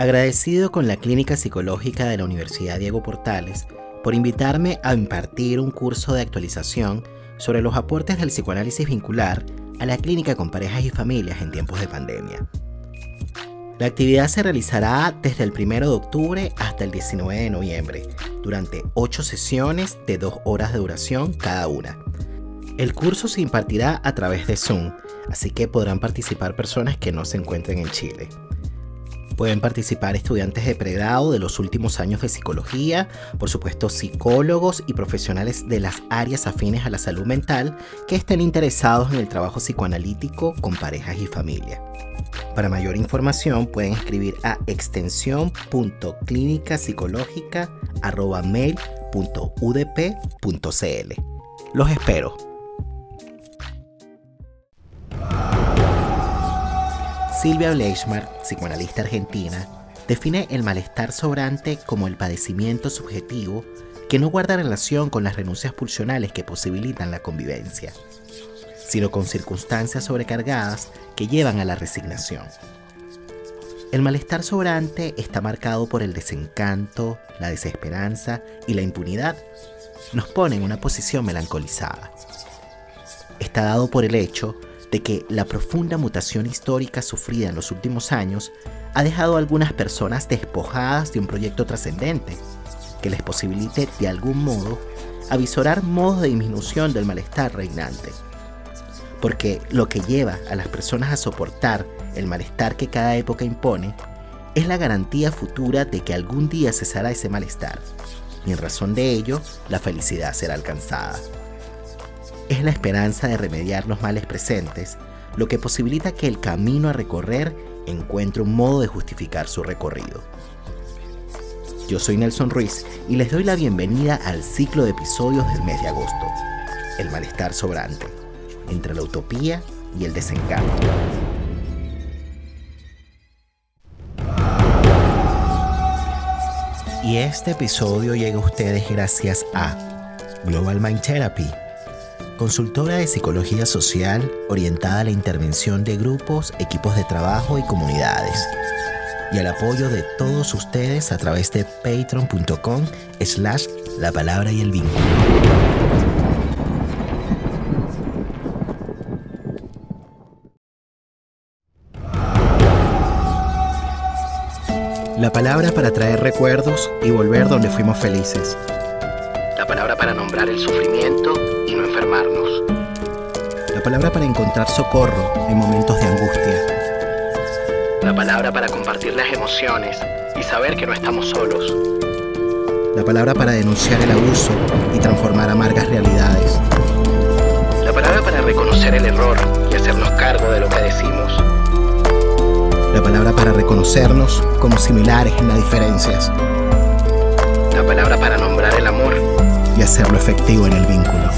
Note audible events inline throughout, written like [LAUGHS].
Agradecido con la Clínica Psicológica de la Universidad Diego Portales por invitarme a impartir un curso de actualización sobre los aportes del psicoanálisis vincular a la clínica con parejas y familias en tiempos de pandemia. La actividad se realizará desde el 1 de octubre hasta el 19 de noviembre, durante 8 sesiones de 2 horas de duración cada una. El curso se impartirá a través de Zoom, así que podrán participar personas que no se encuentren en Chile. Pueden participar estudiantes de pregrado de los últimos años de psicología, por supuesto psicólogos y profesionales de las áreas afines a la salud mental que estén interesados en el trabajo psicoanalítico con parejas y familia. Para mayor información pueden escribir a extensión.clinicapsicológica.mail.udp.cl. Los espero. Silvia Bleichmar, psicoanalista argentina, define el malestar sobrante como el padecimiento subjetivo que no guarda relación con las renuncias pulsionales que posibilitan la convivencia, sino con circunstancias sobrecargadas que llevan a la resignación. El malestar sobrante está marcado por el desencanto, la desesperanza y la impunidad. Nos pone en una posición melancolizada. Está dado por el hecho de que la profunda mutación histórica sufrida en los últimos años ha dejado a algunas personas despojadas de un proyecto trascendente que les posibilite de algún modo avisorar modos de disminución del malestar reinante. Porque lo que lleva a las personas a soportar el malestar que cada época impone es la garantía futura de que algún día cesará ese malestar, y en razón de ello, la felicidad será alcanzada es la esperanza de remediar los males presentes, lo que posibilita que el camino a recorrer encuentre un modo de justificar su recorrido. Yo soy Nelson Ruiz y les doy la bienvenida al ciclo de episodios del mes de agosto, El malestar sobrante, entre la utopía y el desencanto. Y este episodio llega a ustedes gracias a Global Mind Therapy consultora de psicología social orientada a la intervención de grupos, equipos de trabajo y comunidades. Y al apoyo de todos ustedes a través de patreon.com slash la palabra y el vínculo. La palabra para traer recuerdos y volver donde fuimos felices. La palabra para nombrar el sufrimiento la palabra para encontrar socorro en momentos de angustia. La palabra para compartir las emociones y saber que no estamos solos. La palabra para denunciar el abuso y transformar amargas realidades. La palabra para reconocer el error y hacernos cargo de lo que decimos. La palabra para reconocernos como similares en las diferencias. La palabra para nombrar el amor hacerlo efectivo en el vínculo.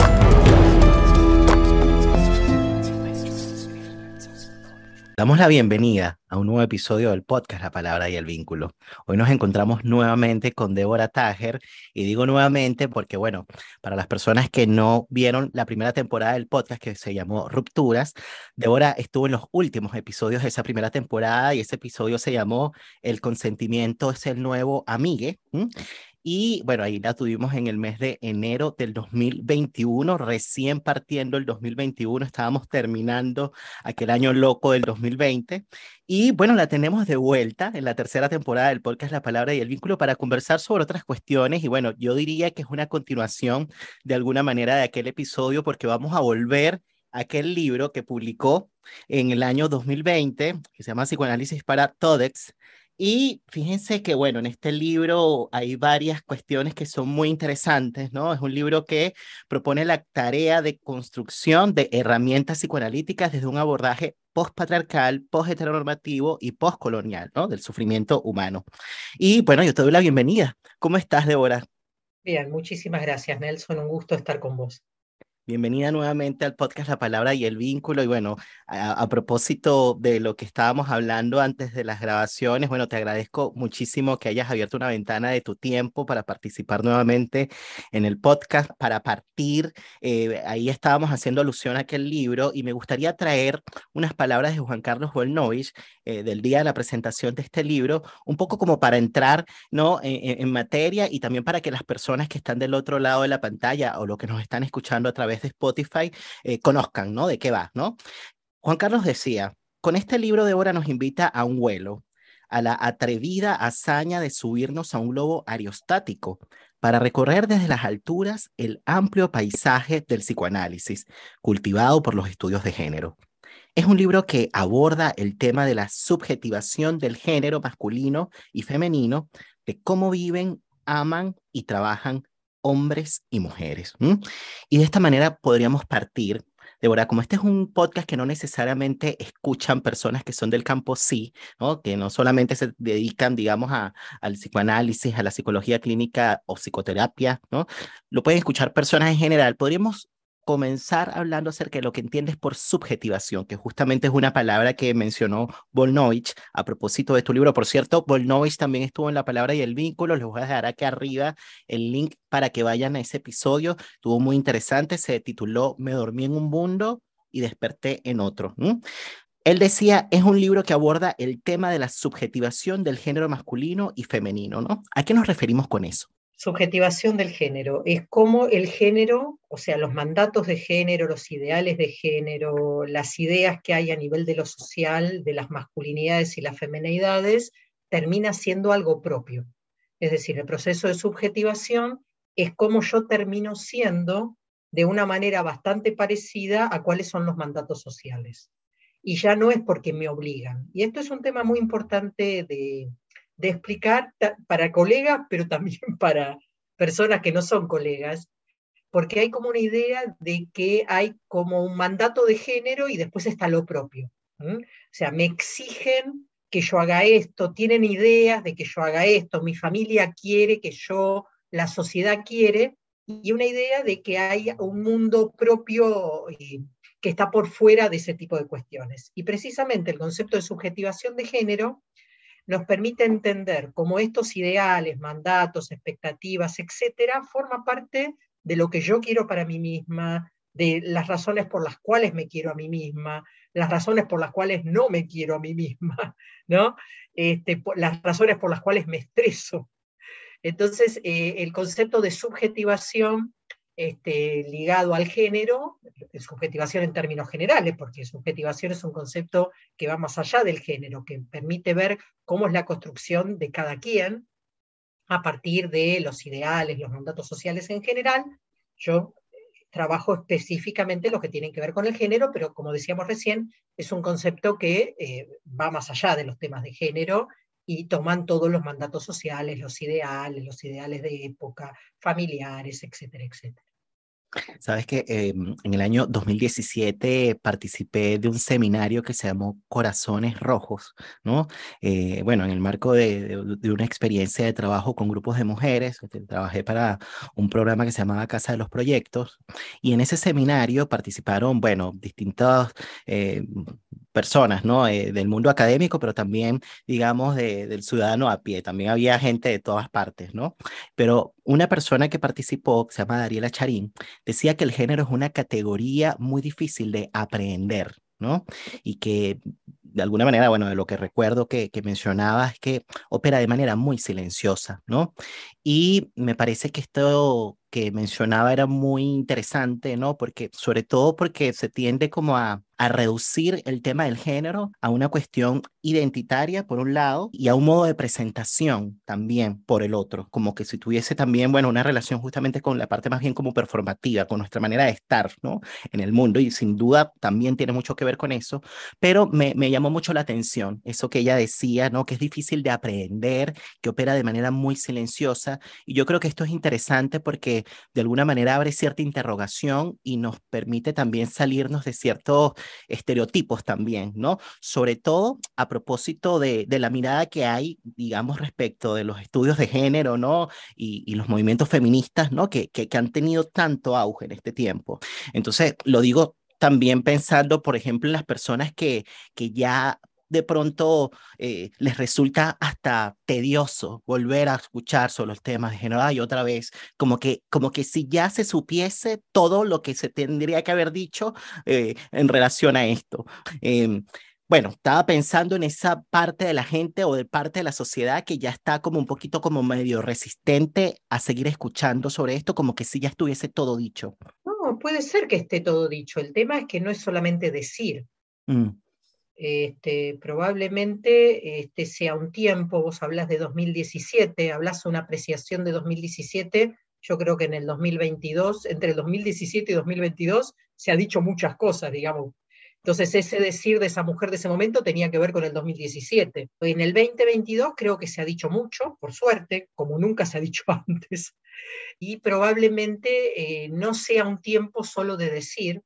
Damos la bienvenida a un nuevo episodio del podcast La Palabra y el Vínculo. Hoy nos encontramos nuevamente con Débora Tager y digo nuevamente porque, bueno, para las personas que no vieron la primera temporada del podcast que se llamó Rupturas, Débora estuvo en los últimos episodios de esa primera temporada y ese episodio se llamó El consentimiento es el nuevo amigue. Y bueno, ahí la tuvimos en el mes de enero del 2021, recién partiendo el 2021, estábamos terminando aquel año loco del 2020. Y bueno, la tenemos de vuelta en la tercera temporada del podcast La Palabra y el Vínculo para conversar sobre otras cuestiones. Y bueno, yo diría que es una continuación de alguna manera de aquel episodio porque vamos a volver a aquel libro que publicó en el año 2020, que se llama Psicoanálisis para TODEX, y fíjense que, bueno, en este libro hay varias cuestiones que son muy interesantes, ¿no? Es un libro que propone la tarea de construcción de herramientas psicoanalíticas desde un abordaje post-patriarcal, post-heteronormativo y post-colonial, ¿no? Del sufrimiento humano. Y bueno, yo te doy la bienvenida. ¿Cómo estás, Débora? Bien, muchísimas gracias, Nelson. Un gusto estar con vos. Bienvenida nuevamente al podcast La Palabra y el Vínculo. Y bueno, a, propósito de lo que estábamos hablando antes de las grabaciones, bueno, te agradezco muchísimo que hayas abierto una ventana de tu tiempo para participar nuevamente en el podcast, para partir. Eh, ahí estábamos haciendo alusión a aquel libro y me gustaría traer unas palabras de Juan Carlos Volnovich eh, del día de la presentación de este libro, un poco como para entrar ¿no? En, en materia y también para que las personas que están del otro lado de la pantalla o lo que nos están escuchando a través de Spotify eh, conozcan, ¿no? De qué va, ¿no? Juan Carlos decía, con este libro de hora nos invita a un vuelo, a la atrevida hazaña de subirnos a un globo aerostático para recorrer desde las alturas el amplio paisaje del psicoanálisis, cultivado por los estudios de género. Es un libro que aborda el tema de la subjetivación del género masculino y femenino, de cómo viven, aman y trabajan hombres y mujeres. Y de esta manera podríamos partir, de verdad, como este es un podcast que no necesariamente escuchan personas que son del campo sí, que no solamente se dedican, digamos, a, al psicoanálisis, a la psicología clínica o psicoterapia, ¿no? lo pueden escuchar personas en general, podríamos comenzar hablando acerca de lo que entiendes por subjetivación, que justamente es una palabra que mencionó Volnovich a propósito de tu libro. Por cierto, Volnovich también estuvo en la palabra y el vínculo. Les voy a dejar aquí arriba el link para que vayan a ese episodio. Estuvo muy interesante. Se tituló Me dormí en un mundo y desperté en otro. Él decía, es un libro que aborda el tema de la subjetivación del género masculino y femenino, ¿no? ¿A qué nos referimos con eso? Subjetivación del género, es como el género, o sea, los mandatos de género, los ideales de género, las ideas que hay a nivel de lo social, de las masculinidades y las femenidades, termina siendo algo propio. Es decir, el proceso de subjetivación es como yo termino siendo de una manera bastante parecida a cuáles son los mandatos sociales. Y ya no es porque me obligan. Y esto es un tema muy importante de, de explicar para colegas, pero también [LAUGHS] para personas que no son colegas, porque hay como una idea de que hay como un mandato de género y después está lo propio. O sea, me exigen que yo haga esto, tienen ideas de que yo haga esto, mi familia quiere que yo, la sociedad quiere, y una idea de que hay un mundo propio eh, que está por fuera de ese tipo de cuestiones. Y precisamente el concepto de subjetivación de género nos permite entender cómo estos ideales, mandatos, expectativas, etcétera, forma parte de lo que yo quiero para mí misma, de las razones por las cuales me quiero a mí misma, las razones por las cuales no me quiero a mí misma, [LAUGHS] ¿no? Este, las razones por las cuales me estreso. Entonces, eh, el concepto de subjetivación este, ligado al género, subjetivación en términos generales, porque subjetivación es un concepto que va más allá del género, que permite ver cómo es la construcción de cada quien a partir de los ideales, los mandatos sociales en general. Yo trabajo específicamente lo que tienen que ver con el género, pero como decíamos recién, es un concepto que eh, va más allá de los temas de género y toman todos los mandatos sociales, los ideales, los ideales de época, familiares, etcétera, etcétera. Sabes que em, en el año 2017 participé de un seminario que se llamó Corazones Rojos, ¿no? Eh, bueno, en el marco de, una experiencia de trabajo con grupos de mujeres, este, trabajé para un programa que se llamaba Casa de los Proyectos, y en ese seminario participaron, bueno, distintas eh, personas, ¿no? Eh, del mundo académico, pero también, digamos, del ciudadano a pie. También había gente de todas partes, ¿no? Pero una persona que participó, que se llama Dariela Charín, decía que el género es una categoría muy difícil de aprender, ¿no? Y que de alguna manera, bueno, de lo que recuerdo que, que mencionaba es que opera de manera muy silenciosa, ¿no? Y me parece que esto que mencionaba era muy interesante, ¿no? Porque, sobre todo porque se tiende como a, a reducir el tema del género a una cuestión identitaria, por un lado, y a un modo de presentación también, por el otro, como que si tuviese también, bueno, una relación justamente con la parte más bien como performativa, con nuestra manera de estar, ¿no? En el mundo, y sin duda también tiene mucho que ver con eso, pero me, me llamó mucho la atención eso que ella decía, ¿no? Que es difícil de aprender, que opera de manera muy silenciosa, y yo creo que esto es interesante porque de alguna manera abre cierta interrogación y nos permite también salirnos de ciertos estereotipos también, ¿no? Sobre todo a propósito de, de la mirada que hay, digamos, respecto de los estudios de género, ¿no? Y, y los movimientos feministas, ¿no? Que, que, que han tenido tanto auge en este tiempo. Entonces, lo digo también pensando, por ejemplo, en las personas que, que ya de pronto eh, les resulta hasta tedioso volver a escuchar sobre los temas de género y otra vez, como que, como que si ya se supiese todo lo que se tendría que haber dicho eh, en relación a esto. Em, bueno, estaba pensando en esa parte de la gente o de parte de la sociedad que ya está como un poquito como medio resistente a seguir escuchando sobre esto, como que si ya estuviese todo dicho puede ser que esté todo dicho. El tema es que no es solamente decir. Mm. Este, probablemente este sea un tiempo, vos hablas de 2017, hablas una apreciación de 2017, yo creo que en el 2022, entre el 2017 y 2022, se ha dicho muchas cosas, digamos. Entonces ese decir de esa mujer de ese momento tenía que ver con el 2017. En el 2022 creo que se ha dicho mucho, por suerte, como nunca se ha dicho [LAUGHS] antes y probablemente eh, no sea un tiempo solo de decir,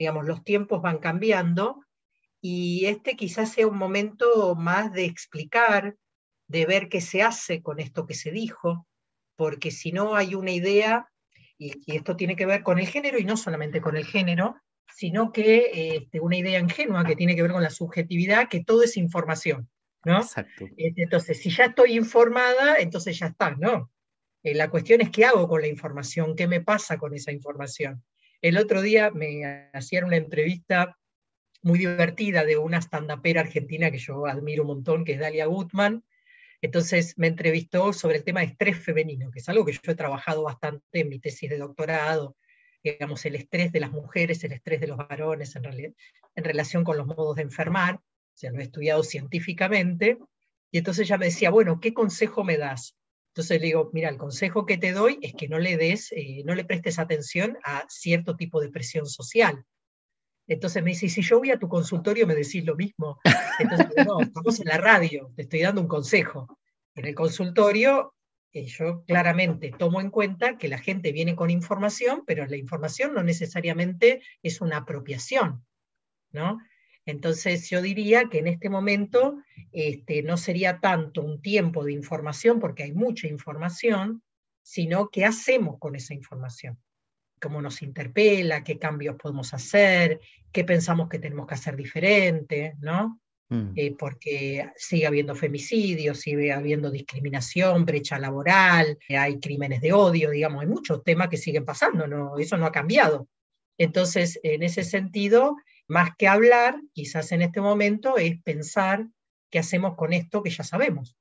digamos, los tiempos van cambiando y este quizás sea un momento más de explicar, de ver qué se hace con esto que se dijo, porque si no hay una idea, y, esto tiene que ver con el género y no solamente con el género, sino que este, una idea ingenua que tiene que ver con la subjetividad, que todo es información, ¿no? Exacto. Este, entonces, si ya estoy informada, entonces ya está, ¿no? Eh, la cuestión es qué hago con la información, qué me pasa con esa información. El otro día me hacían una entrevista muy divertida de una stand-upera argentina que yo admiro un montón, que es Dalia Gutman. Entonces me entrevistó sobre el tema de estrés femenino, que es algo que yo he trabajado bastante en mi tesis de doctorado, digamos, el estrés de las mujeres, el estrés de los varones en, en relación con los modos de enfermar, o sea, lo he estudiado científicamente, y entonces ella me decía, bueno, ¿qué consejo me das? Entonces le digo, mira, el consejo que te doy es que no le des, eh, no le prestes atención a cierto tipo de presión social. Entonces me dice, si yo voy a tu consultorio me decís lo mismo. Entonces, no, estamos en la radio, te estoy dando un consejo. En el consultorio eh, yo claramente tomo en cuenta que la gente viene con información, pero la información no necesariamente es una apropiación, ¿no? Entonces yo diría que en este momento este, no sería tanto un tiempo de información, porque hay mucha información, sino qué hacemos con esa información, cómo nos interpela, qué cambios podemos hacer, qué pensamos que tenemos que hacer diferente, ¿no? Mm. Eh, porque sigue habiendo femicidios, sigue habiendo discriminación, brecha laboral, hay crímenes de odio, digamos, hay muchos temas que siguen pasando, ¿no? eso no ha cambiado. Entonces, en ese sentido, más que hablar, quizás en este momento, es pensar qué hacemos con esto que ya sabemos.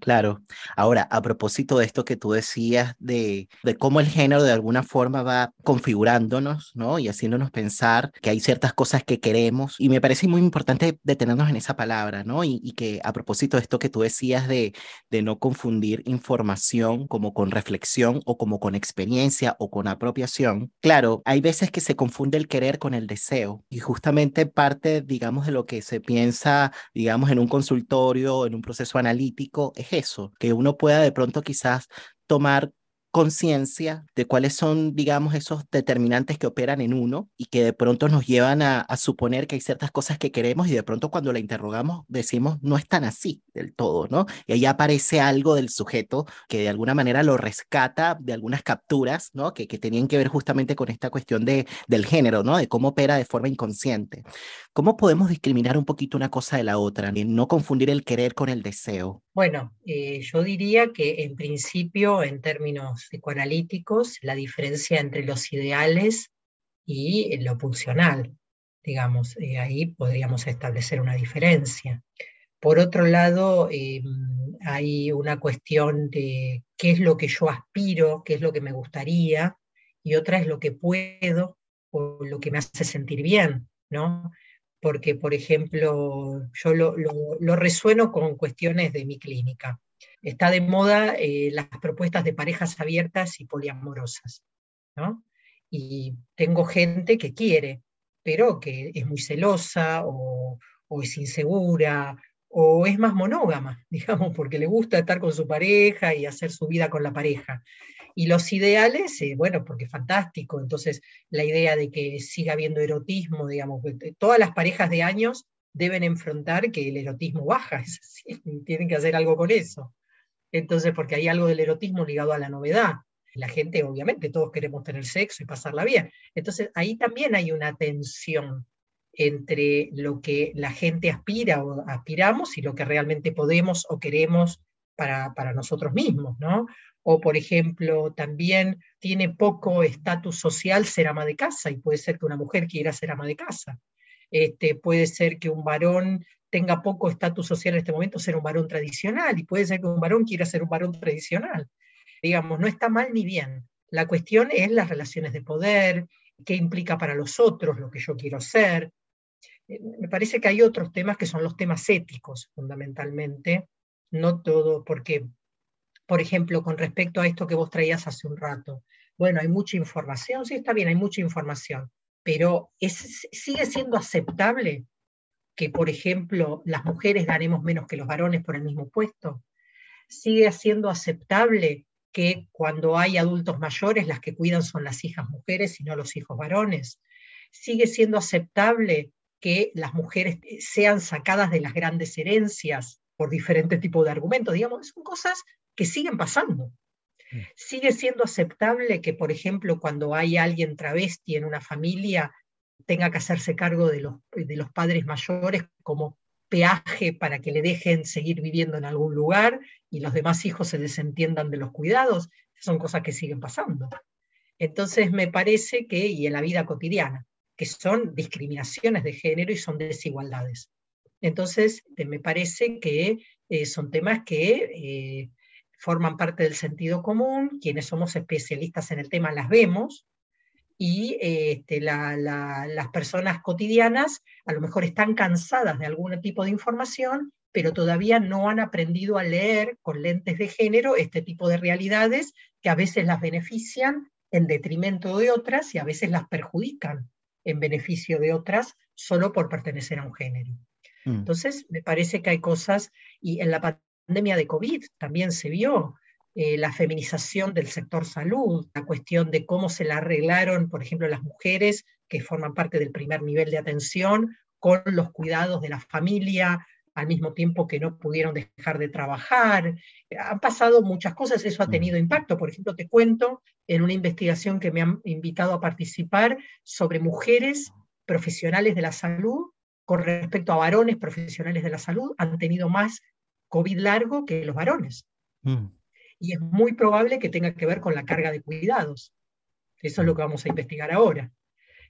Claro. Ahora, a propósito de esto que tú decías de, de, cómo el género de alguna forma va configurándonos, ¿no? Y haciéndonos pensar que hay ciertas cosas que queremos. Y me parece muy importante detenernos en esa palabra, ¿no? Y, que a propósito de esto que tú decías de, de no confundir información como con reflexión o como con experiencia o con apropiación. Claro, hay veces que se confunde el querer con el deseo. Y justamente parte, digamos, de lo que se piensa, digamos, en un consultorio, en un proceso analítico, es eso, que uno pueda de pronto quizás tomar conciencia de cuáles son, digamos, esos determinantes que operan en uno y que de pronto nos llevan a, suponer que hay ciertas cosas que queremos y de pronto cuando la interrogamos decimos no es tan así del todo, ¿no? Y ahí aparece algo del sujeto que de alguna manera lo rescata de algunas capturas, ¿no? Que, que tenían que ver justamente con esta cuestión de, del género, ¿no? De cómo opera de forma inconsciente. ¿Cómo podemos discriminar un poquito una cosa de la otra? Y no confundir el querer con el deseo. Bueno, eh, yo diría que en principio, en términos psicoanalíticos, la diferencia entre los ideales y lo pulsional, digamos, eh, ahí podríamos establecer una diferencia. Por otro lado, em, hay una cuestión de qué es lo que yo aspiro, qué es lo que me gustaría, y otra es lo que puedo o lo que me hace sentir bien, ¿no? porque, por ejemplo, yo lo, resueno con cuestiones de mi clínica. Está de moda eh, las propuestas de parejas abiertas y poliamorosas, ¿no? Y tengo gente que quiere, pero que es muy celosa o, es insegura o es más monógama, [LAUGHS] digamos, porque le gusta estar con su pareja y hacer su vida con la pareja. Y los ideales, eh, bueno, porque es fantástico, entonces la idea de que siga habiendo erotismo, digamos, todas las parejas de años deben enfrentar que el erotismo baja, [LAUGHS] tienen que hacer algo con eso. Entonces, porque hay algo del erotismo ligado a la novedad. La gente, obviamente, todos queremos tener sexo y pasarla bien. Entonces, ahí también hay una tensión entre lo que la gente aspira o aspiramos y lo que realmente podemos o queremos para, para nosotros mismos, ¿no? O, por ejemplo, también tiene poco estatus social ser ama de casa y puede ser que una mujer quiera ser ama de casa. Este, puede ser que un varón tenga poco estatus social en este momento ser un varón tradicional y puede ser que un varón quiera ser un varón tradicional. Digamos, no está mal ni bien. La cuestión es las relaciones de poder, qué implica para los otros lo que yo quiero ser. Eh, me parece que hay otros temas que son los temas éticos, fundamentalmente, no todo, porque, por ejemplo, con respecto a esto que vos traías hace un rato, bueno, hay mucha información, sí está bien, hay mucha información, pero sigue siendo aceptable que, por ejemplo, las mujeres ganemos menos que los varones por el mismo puesto. Sigue siendo aceptable que cuando hay adultos mayores las que cuidan son las hijas mujeres y no los hijos varones. Sigue siendo aceptable que las mujeres sean sacadas de las grandes herencias por diferentes tipos de argumentos. Digamos, son cosas que siguen pasando. Mm. Sigue siendo aceptable que, por ejemplo, cuando hay alguien travesti en una familia, tenga que hacerse cargo de los, de los padres mayores como peaje para que le dejen seguir viviendo en algún lugar y los demás hijos se desentiendan de los cuidados. Son cosas que siguen pasando. Entonces me parece que, y en la vida cotidiana, que son discriminaciones de género y son desigualdades. Entonces me parece que eh, son temas que eh, forman parte del sentido común, quienes somos especialistas en el tema las vemos, y este, las personas cotidianas a lo mejor están cansadas de algún tipo de información, pero todavía no han aprendido a leer con lentes de género este tipo de realidades que a veces las benefician en detrimento de otras y a veces las perjudican en beneficio de otras solo por pertenecer a un género. Mm. Entonces, me parece que hay cosas, y en la pandemia de COVID también se vio eh, la feminización del sector salud, la cuestión de cómo se la arreglaron, por ejemplo, las mujeres que forman parte del primer nivel de atención con los cuidados de la familia, al mismo tiempo que no pudieron dejar de trabajar. Han pasado muchas cosas, eso ha mm. tenido impacto. Por ejemplo, te cuento en una investigación que me han invitado a participar sobre mujeres profesionales de la salud con respecto a varones profesionales de la salud, han tenido más COVID largo que los varones. Mm. Y es muy probable que tenga que ver con la carga de cuidados. Eso es lo que vamos a investigar ahora.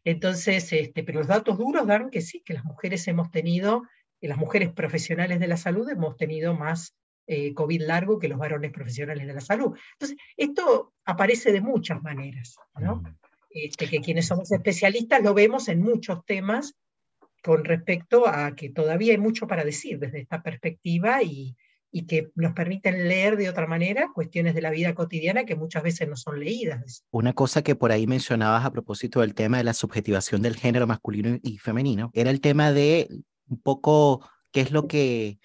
Entonces, este, pero los datos duros dan que sí, que las mujeres hemos tenido, las mujeres profesionales de la salud hemos tenido más eh, COVID largo que los varones profesionales de la salud. Entonces, esto aparece de muchas maneras, ¿no? Mm. Este, que quienes somos especialistas lo vemos en muchos temas con respecto a que todavía hay mucho para decir desde esta perspectiva y, que nos permiten leer de otra manera cuestiones de la vida cotidiana que muchas veces no son leídas. Una cosa que por ahí mencionabas a propósito del tema de la subjetivación del género masculino y femenino era el tema de un poco qué es lo que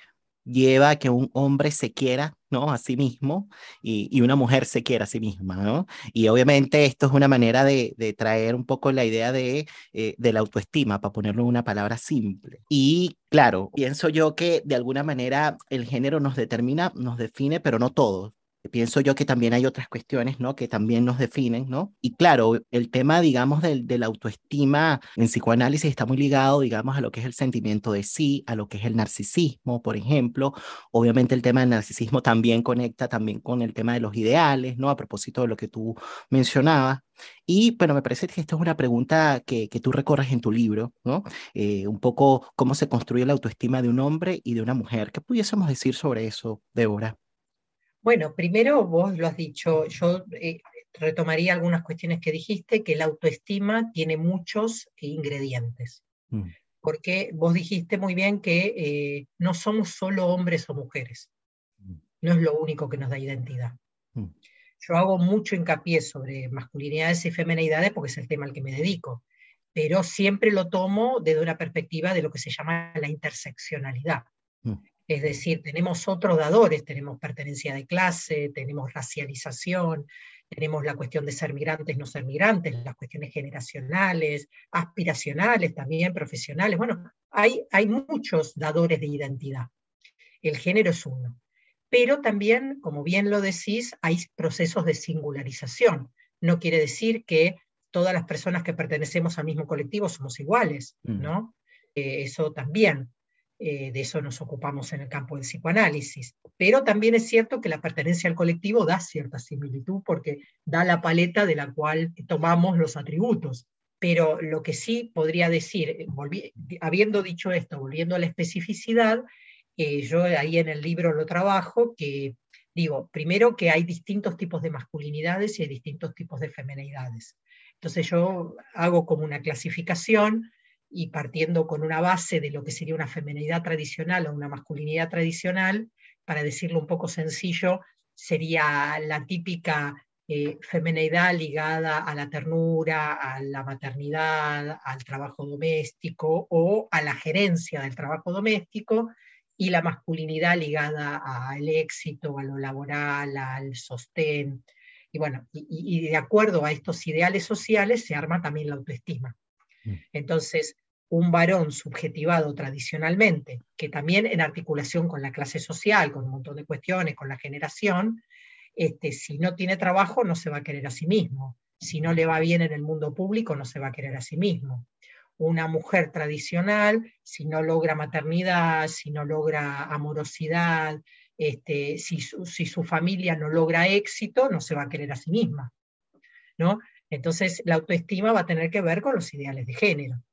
lleva a que un hombre se quiera ¿no? a sí mismo y, una mujer se quiera a sí misma. ¿no? Y obviamente esto es una manera de, traer un poco la idea de, eh, de la autoestima, para ponerlo en una palabra simple. Y claro, pienso yo que de alguna manera el género nos determina, nos define, pero no todo pienso yo que también hay otras cuestiones, ¿no? Que también nos definen, ¿no? Y claro, el tema, digamos, del, de la autoestima en psicoanálisis está muy ligado, digamos, a lo que es el sentimiento de sí, a lo que es el narcisismo, por ejemplo. Obviamente el tema del narcisismo también conecta también con el tema de los ideales, ¿no? A propósito de lo que tú mencionabas. Y bueno, me parece que esta es una pregunta que, que tú recorres en tu libro, ¿no? Eh, un poco cómo se construye la autoestima de un hombre y de una mujer. ¿Qué pudiésemos decir sobre eso, Débora? Bueno, primero vos lo has dicho, yo eh, retomaría algunas cuestiones que dijiste, que la autoestima tiene muchos ingredientes. Mm. Porque vos dijiste muy bien que eh, no somos solo hombres o mujeres. Mm. No es lo único que nos da identidad. Mm. Yo hago mucho hincapié sobre masculinidades y femenidades porque es el tema al que me dedico, pero siempre lo tomo desde una perspectiva de lo que se llama la interseccionalidad. Es decir, tenemos otros dadores, tenemos pertenencia de clase, tenemos racialización, tenemos la cuestión de ser migrantes, no ser migrantes, las cuestiones generacionales, aspiracionales también, profesionales. Bueno, hay, hay muchos dadores de identidad. El género es uno. Pero también, como bien lo decís, hay procesos de singularización. No quiere decir que todas las personas que pertenecemos al mismo colectivo somos iguales, mm. ¿no? Eh, eso también. Eh, de eso nos ocupamos en el campo del psicoanálisis. Pero también es cierto que la pertenencia al colectivo da cierta similitud porque da la paleta de la cual tomamos los atributos. Pero lo que sí podría decir, eh, habiendo dicho esto, volviendo a la especificidad, eh, yo ahí en el libro lo trabajo, que digo, primero que hay distintos tipos de masculinidades y hay distintos tipos de femenidades. Entonces yo hago como una clasificación y partiendo con una base de lo que sería una feminidad tradicional o una masculinidad tradicional, para decirlo un poco sencillo, sería la típica eh, feminidad ligada a la ternura, a la maternidad, al trabajo doméstico o a la gerencia del trabajo doméstico, y la masculinidad ligada al éxito, a lo laboral, al sostén. Y bueno, y de acuerdo a estos ideales sociales se arma también la autoestima. Mm. Entonces, un varón subjetivado tradicionalmente, que también en articulación con la clase social, con un montón de cuestiones, con la generación, este, si no tiene trabajo no se va a querer a sí mismo. Si no le va bien en el mundo público no se va a querer a sí mismo. Una mujer tradicional, si no logra maternidad, si no logra amorosidad, este, si, su, si su familia no logra éxito, no se va a querer a sí misma. ¿no? Entonces, la autoestima va a tener que ver con los ideales de género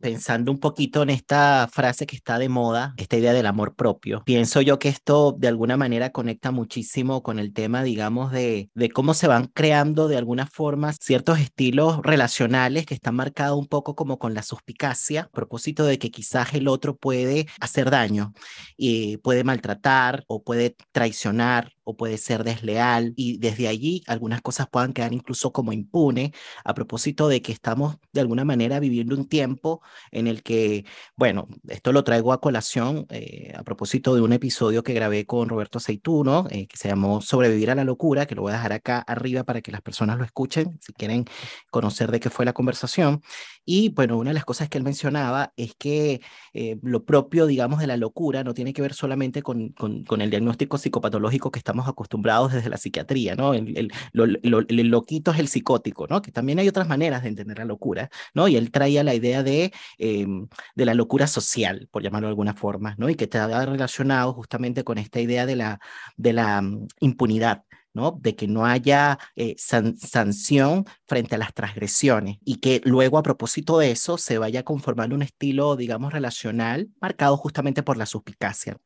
pensando un poquito en esta frase que está de moda, esta idea del amor propio, pienso yo que esto de alguna manera conecta muchísimo con el tema, digamos, de, de cómo se van creando de alguna forma ciertos estilos relacionales que están marcados un poco como con la suspicacia, a propósito de que quizás el otro puede hacer daño y puede maltratar o puede traicionar o puede ser desleal y desde allí algunas cosas puedan quedar incluso como impune a propósito de que estamos de alguna manera viviendo un tiempo en el que, bueno, esto lo traigo a colación eh, a propósito de un episodio que grabé con Roberto Aceituno eh, que se llamó Sobrevivir a la locura, que lo voy a dejar acá arriba para que las personas lo escuchen si quieren conocer de qué fue la conversación. Y bueno, una de las cosas que él mencionaba es que eh, lo propio, digamos, de la locura no tiene que ver solamente con, con, con el diagnóstico psicopatológico que estamos acostumbrados desde la psiquiatría, ¿no? El, el, loquito es el psicótico, ¿no? Que también hay otras maneras de entender la locura, ¿no? Y él traía la idea de, em, de la locura social, por llamarlo de alguna forma, ¿no? Y que estaba relacionado justamente con esta idea de la, de la mm, impunidad, ¿no? de que no haya eh, sanción frente a las transgresiones y que luego a propósito de eso se vaya conformando un estilo, digamos, relacional marcado justamente por la suspicacia.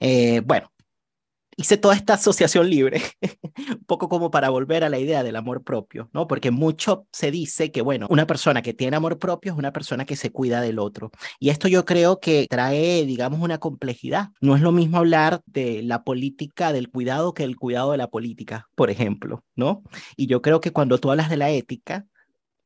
Eh, bueno, hice toda esta asociación libre, [LAUGHS] un poco como para volver a la idea del amor propio, ¿no? Porque mucho se dice que, bueno, una persona que tiene amor propio es una persona que se cuida del otro. Y esto yo creo que trae, digamos, una complejidad. No es lo mismo hablar de la política del cuidado que el cuidado de la política, por ejemplo, ¿no? Y yo creo que cuando tú hablas de la ética,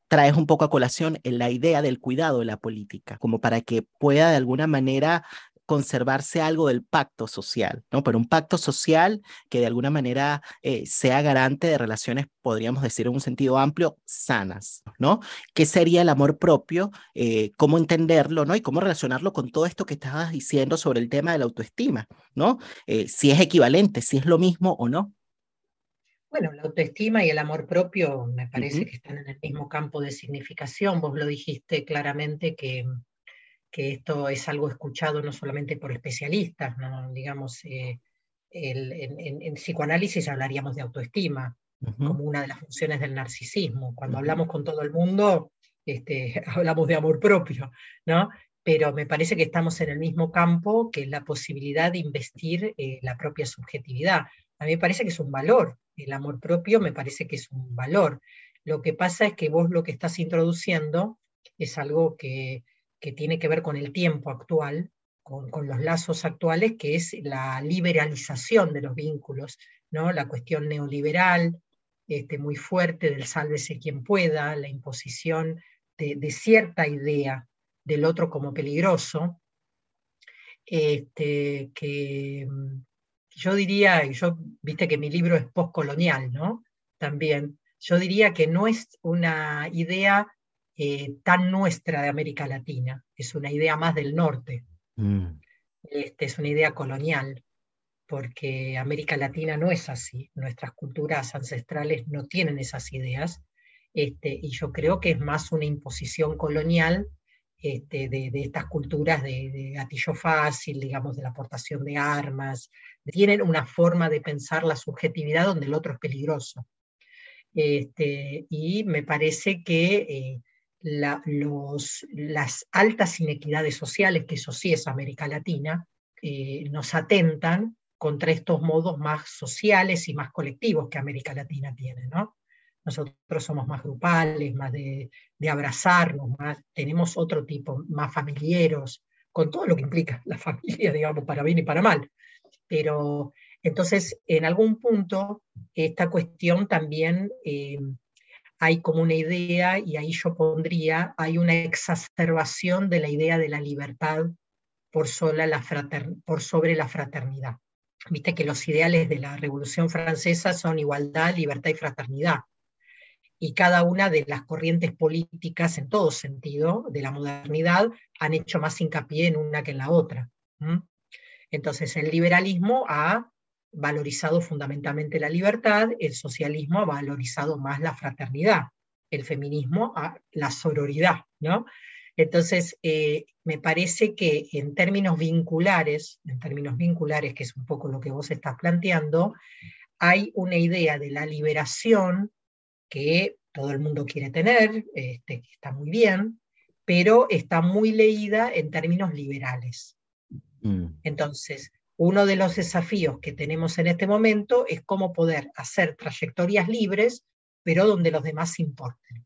traes un poco a colación la idea del cuidado de la política, como para que pueda de alguna manera conservarse algo del pacto social, ¿no? Pero un pacto social que de alguna manera eh, sea garante de relaciones, podríamos decir en un sentido amplio, sanas, ¿no? ¿Qué sería el amor propio? Eh, ¿Cómo entenderlo, ¿no? Y cómo relacionarlo con todo esto que estabas diciendo sobre el tema de la autoestima, ¿no? Eh, si es equivalente, si es lo mismo o no. Bueno, la autoestima y el amor propio me parece que están en el mismo campo de significación. Vos lo dijiste claramente que que esto es algo escuchado no solamente por especialistas, ¿no? digamos, eh, en, psicoanálisis hablaríamos de autoestima como una de las funciones del narcisismo. Cuando hablamos con todo el mundo, este, [LAUGHS] hablamos de amor propio, ¿no? pero me parece que estamos en el mismo campo que la posibilidad de investir eh, la propia subjetividad. A mí me parece que es un valor, el amor propio me parece que es un valor. Lo que pasa es que vos lo que estás introduciendo es algo que que tiene que ver con el tiempo actual, con, los lazos actuales, que es la liberalización de los vínculos, ¿no? la cuestión neoliberal este, muy fuerte del sálvese quien pueda, la imposición de, cierta idea del otro como peligroso, este, que mm, yo diría, yo viste que mi libro es postcolonial, ¿no? También, yo diría que no es una idea eh, tan nuestra de América Latina, es una idea más del norte, mm. este, es una idea colonial, porque América Latina no es así, nuestras culturas ancestrales no tienen esas ideas, este, y yo creo que es más una imposición colonial este, de, estas culturas de, gatillo fácil, digamos, de la aportación de armas, tienen una forma de pensar la subjetividad donde el otro es peligroso. Este, y me parece que eh, las altas inequidades sociales, que eso sí es América Latina, eh, nos atentan contra estos modos más sociales y más colectivos que América Latina tiene, ¿no? Nosotros somos más grupales, más de, abrazarnos, más, tenemos otro tipo, más familiares, con todo lo que implica la [LAUGHS] familia, digamos, para bien y para mal. Pero entonces, en algún punto, esta cuestión también eh, hay como una idea, y ahí yo pondría, hay una exacerbación de la idea de la libertad por, sola la por sobre la fraternidad. Viste que los ideales de la Revolución Francesa son igualdad, libertad y fraternidad y cada una de las corrientes políticas en todo sentido de la modernidad han hecho más hincapié en una que en la otra. Entonces el liberalismo ha valorizado fundamentalmente la libertad, el socialismo ha valorizado más la fraternidad, el feminismo la sororidad, ¿no? Entonces, eh, me parece que en términos vinculares, en términos vinculares, que es un poco lo que vos estás planteando, hay una idea de la liberación que todo el mundo quiere tener, este, que está muy bien, pero está muy leída en términos liberales. Mm. Entonces, uno de los desafíos que tenemos en este momento es cómo poder hacer trayectorias libres, pero donde los demás importen.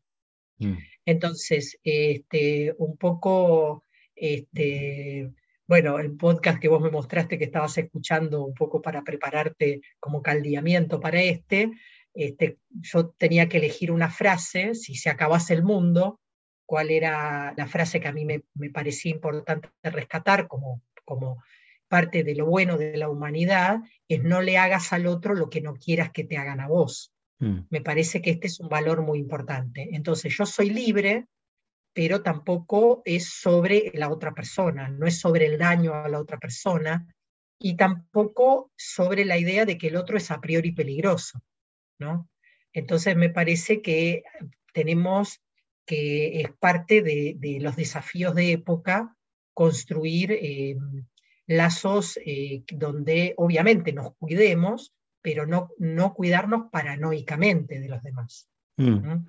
Mm. Entonces, este, un poco, este, bueno, el podcast que vos me mostraste que estabas escuchando un poco para prepararte como caldeamiento para este, este, yo tenía que elegir una frase, si se acabase el mundo, cuál era la frase que a mí me, parecía importante rescatar como, como parte de lo bueno de la humanidad, es no le hagas al otro lo que no quieras que te hagan a vos. Mm. Me parece que este es un valor muy importante. Entonces yo soy libre, pero tampoco es sobre la otra persona, no es sobre el daño a la otra persona y tampoco sobre la idea de que el otro es a priori peligroso. ¿no? Entonces me parece que tenemos que es parte de, los desafíos de época construir eh, lazos eh, donde obviamente nos cuidemos, pero no, no cuidarnos paranoicamente de los demás. Mm.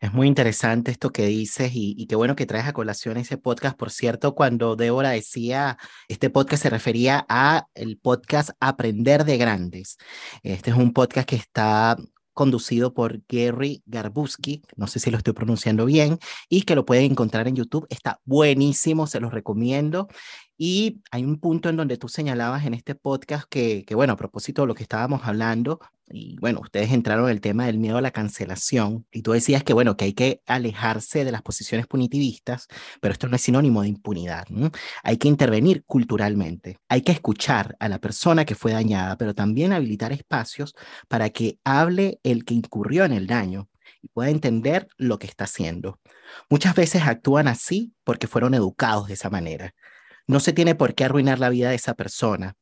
Es muy interesante esto que dices y, qué bueno que traes a colación ese podcast. Por cierto, cuando Débora decía, este podcast se refería a el podcast Aprender de Grandes. Este es un podcast que está conducido por Gary Garbuski, no sé si lo estoy pronunciando bien, y que lo pueden encontrar en YouTube. Está buenísimo, se los recomiendo. Y hay un punto en donde tú señalabas en este podcast que, que, bueno, a propósito de lo que estábamos hablando, y bueno, ustedes entraron en el tema del miedo a la cancelación, y tú decías que, bueno, que hay que alejarse de las posiciones punitivistas, pero esto no es sinónimo de impunidad. Hay que intervenir culturalmente, hay que escuchar a la persona que fue dañada, pero también habilitar espacios para que hable el que incurrió en el daño y pueda entender lo que está haciendo. Muchas veces actúan así porque fueron educados de esa manera. No se tiene por qué arruinar la vida de esa persona.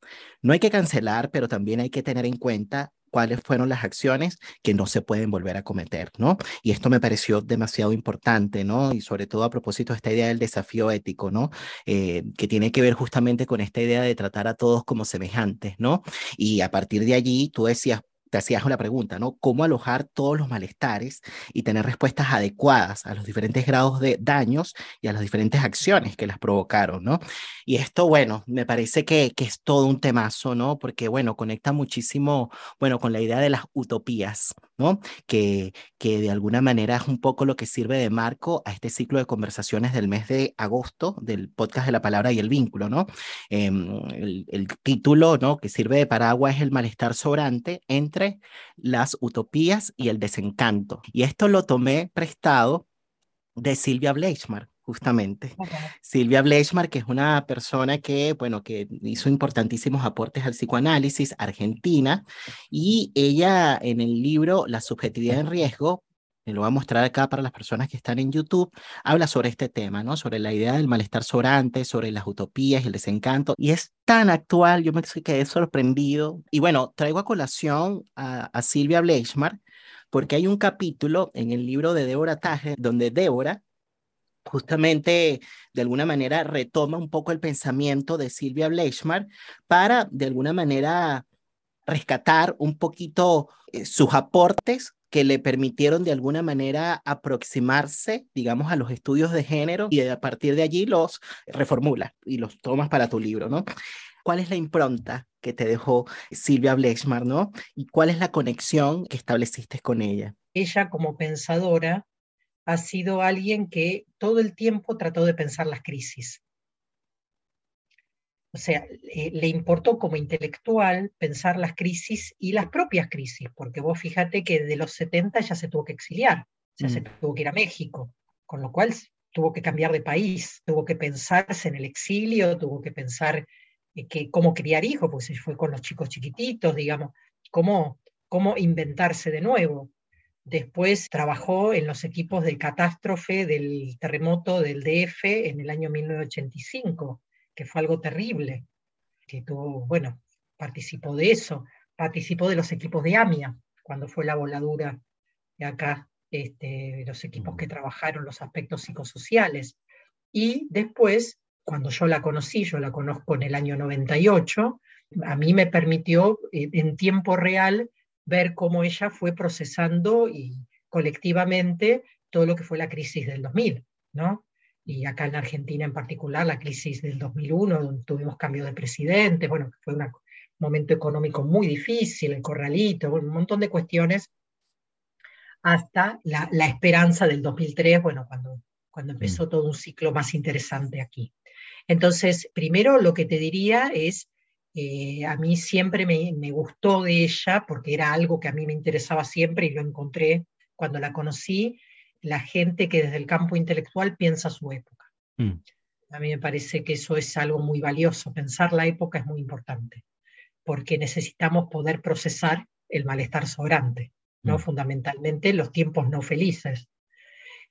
No hay que cancelar, pero también hay que tener en cuenta cuáles fueron las acciones que no se pueden volver a cometer, ¿no? Y esto me pareció demasiado importante, ¿no? Y sobre todo a propósito de esta idea del desafío ético, ¿no? Eh, que tiene que ver justamente con esta idea de tratar a todos como semejantes, ¿no? Y a partir de allí, tú decías, te hacías una pregunta, ¿no? ¿Cómo alojar todos los malestares y tener respuestas adecuadas a los diferentes grados de daños y a las diferentes acciones que las provocaron, ¿no? Y esto, bueno, me parece que, que es todo un temazo, ¿no? Porque, bueno, conecta muchísimo, bueno, con la idea de las utopías, Que, que de alguna manera es un poco lo que sirve de marco a este ciclo de conversaciones del mes de agosto del podcast de la palabra y el vínculo, ¿no? Em, el, el título, ¿no? Que sirve de paraguas es el malestar sobrante entre las utopías y el desencanto. Y esto lo tomé prestado de Silvia Bleichmar, justamente. Silvia Bleichmar, que es una persona que, bueno, que hizo importantísimos aportes al psicoanálisis argentina, y ella en el libro La subjetividad en riesgo, me lo voy a mostrar acá para las personas que están en YouTube, habla sobre este tema, ¿no? Sobre la idea del malestar sobrante, sobre las utopías el desencanto, y es tan actual, yo me quedé sorprendido, y bueno, traigo a colación a, a Silvia Bleichmar, porque hay un capítulo en el libro de Débora Taje donde Débora justamente de alguna manera retoma un poco el pensamiento de Silvia Bleichmar para de alguna manera rescatar un poquito eh, sus aportes que le permitieron de alguna manera aproximarse, digamos, a los estudios de género y a partir de allí los reformula y los tomas para tu libro, ¿no? ¿Cuál es la impronta que te dejó Silvia Bleichmar, ¿no? ¿Y cuál es la conexión que estableciste con ella? Ella como pensadora ha sido alguien que todo el tiempo trató de pensar las crisis. O sea, le, importó como intelectual pensar las crisis y las propias crisis, porque vos fíjate que de los 70 ya se tuvo que exiliar, ya se mm. tuvo que ir a México, con lo cual tuvo que cambiar de país, tuvo que pensarse en el exilio, tuvo que pensar eh, que cómo criar hijos, pues se fue con los chicos chiquititos, digamos, cómo, cómo inventarse de nuevo. Después trabajó en los equipos de catástrofe del terremoto del DF en el año 1985, que fue algo terrible, que tuvo, bueno, participó de eso, participó de los equipos de AMIA, cuando fue la voladura de acá, este, los equipos que trabajaron los aspectos psicosociales. Y después, cuando yo la conocí, yo la conozco en el año 98, a mí me permitió eh, en tiempo real ver cómo ella fue procesando y colectivamente todo lo que fue la crisis del 2000, ¿no? Y acá en Argentina en particular, la crisis del 2001, donde tuvimos cambio de presidente, bueno, fue un momento económico muy difícil, el corralito, un montón de cuestiones, hasta la, la esperanza del 2003, bueno, cuando, cuando empezó mm. todo un ciclo más interesante aquí. Entonces, primero lo que te diría es eh, a mí siempre me, gustó de ella porque era algo que a mí me interesaba siempre y lo encontré cuando la conocí, la gente que desde el campo intelectual piensa su época. Mm. A mí me parece que eso es algo muy valioso. Pensar la época es muy importante porque necesitamos poder procesar el malestar sobrante, ¿no? Mm. fundamentalmente los tiempos no felices.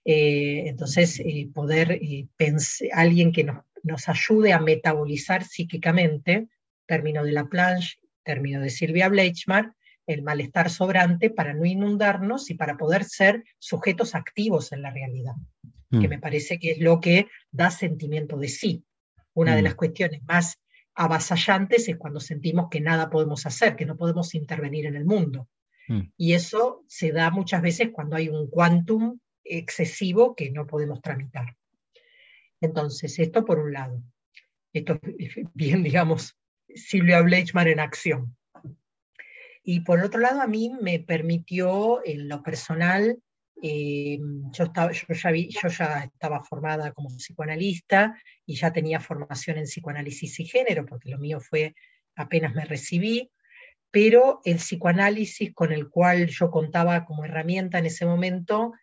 Eh, entonces, eh, poder pensar, alguien que nos, nos ayude a metabolizar psíquicamente término de la Planche, término de Silvia Bleichmar, el malestar sobrante para no inundarnos y para poder ser sujetos activos en la realidad, que mm. me parece que es lo que da sentimiento de sí. Una de mm. las cuestiones más avasallantes es cuando sentimos que nada podemos hacer, que no podemos intervenir en el mundo. Mm. Y eso se da muchas veces cuando hay un quantum excesivo que no podemos tramitar. Entonces, esto por un lado. Esto es bien, digamos, Silvia Bleichmar en acción. Y por otro lado, a mí me permitió en lo personal, eh, yo, estaba, yo, ya estaba formada como psicoanalista y ya tenía formación en psicoanálisis y género, porque lo mío fue apenas me recibí, pero el psicoanálisis con el cual yo contaba como herramienta en ese momento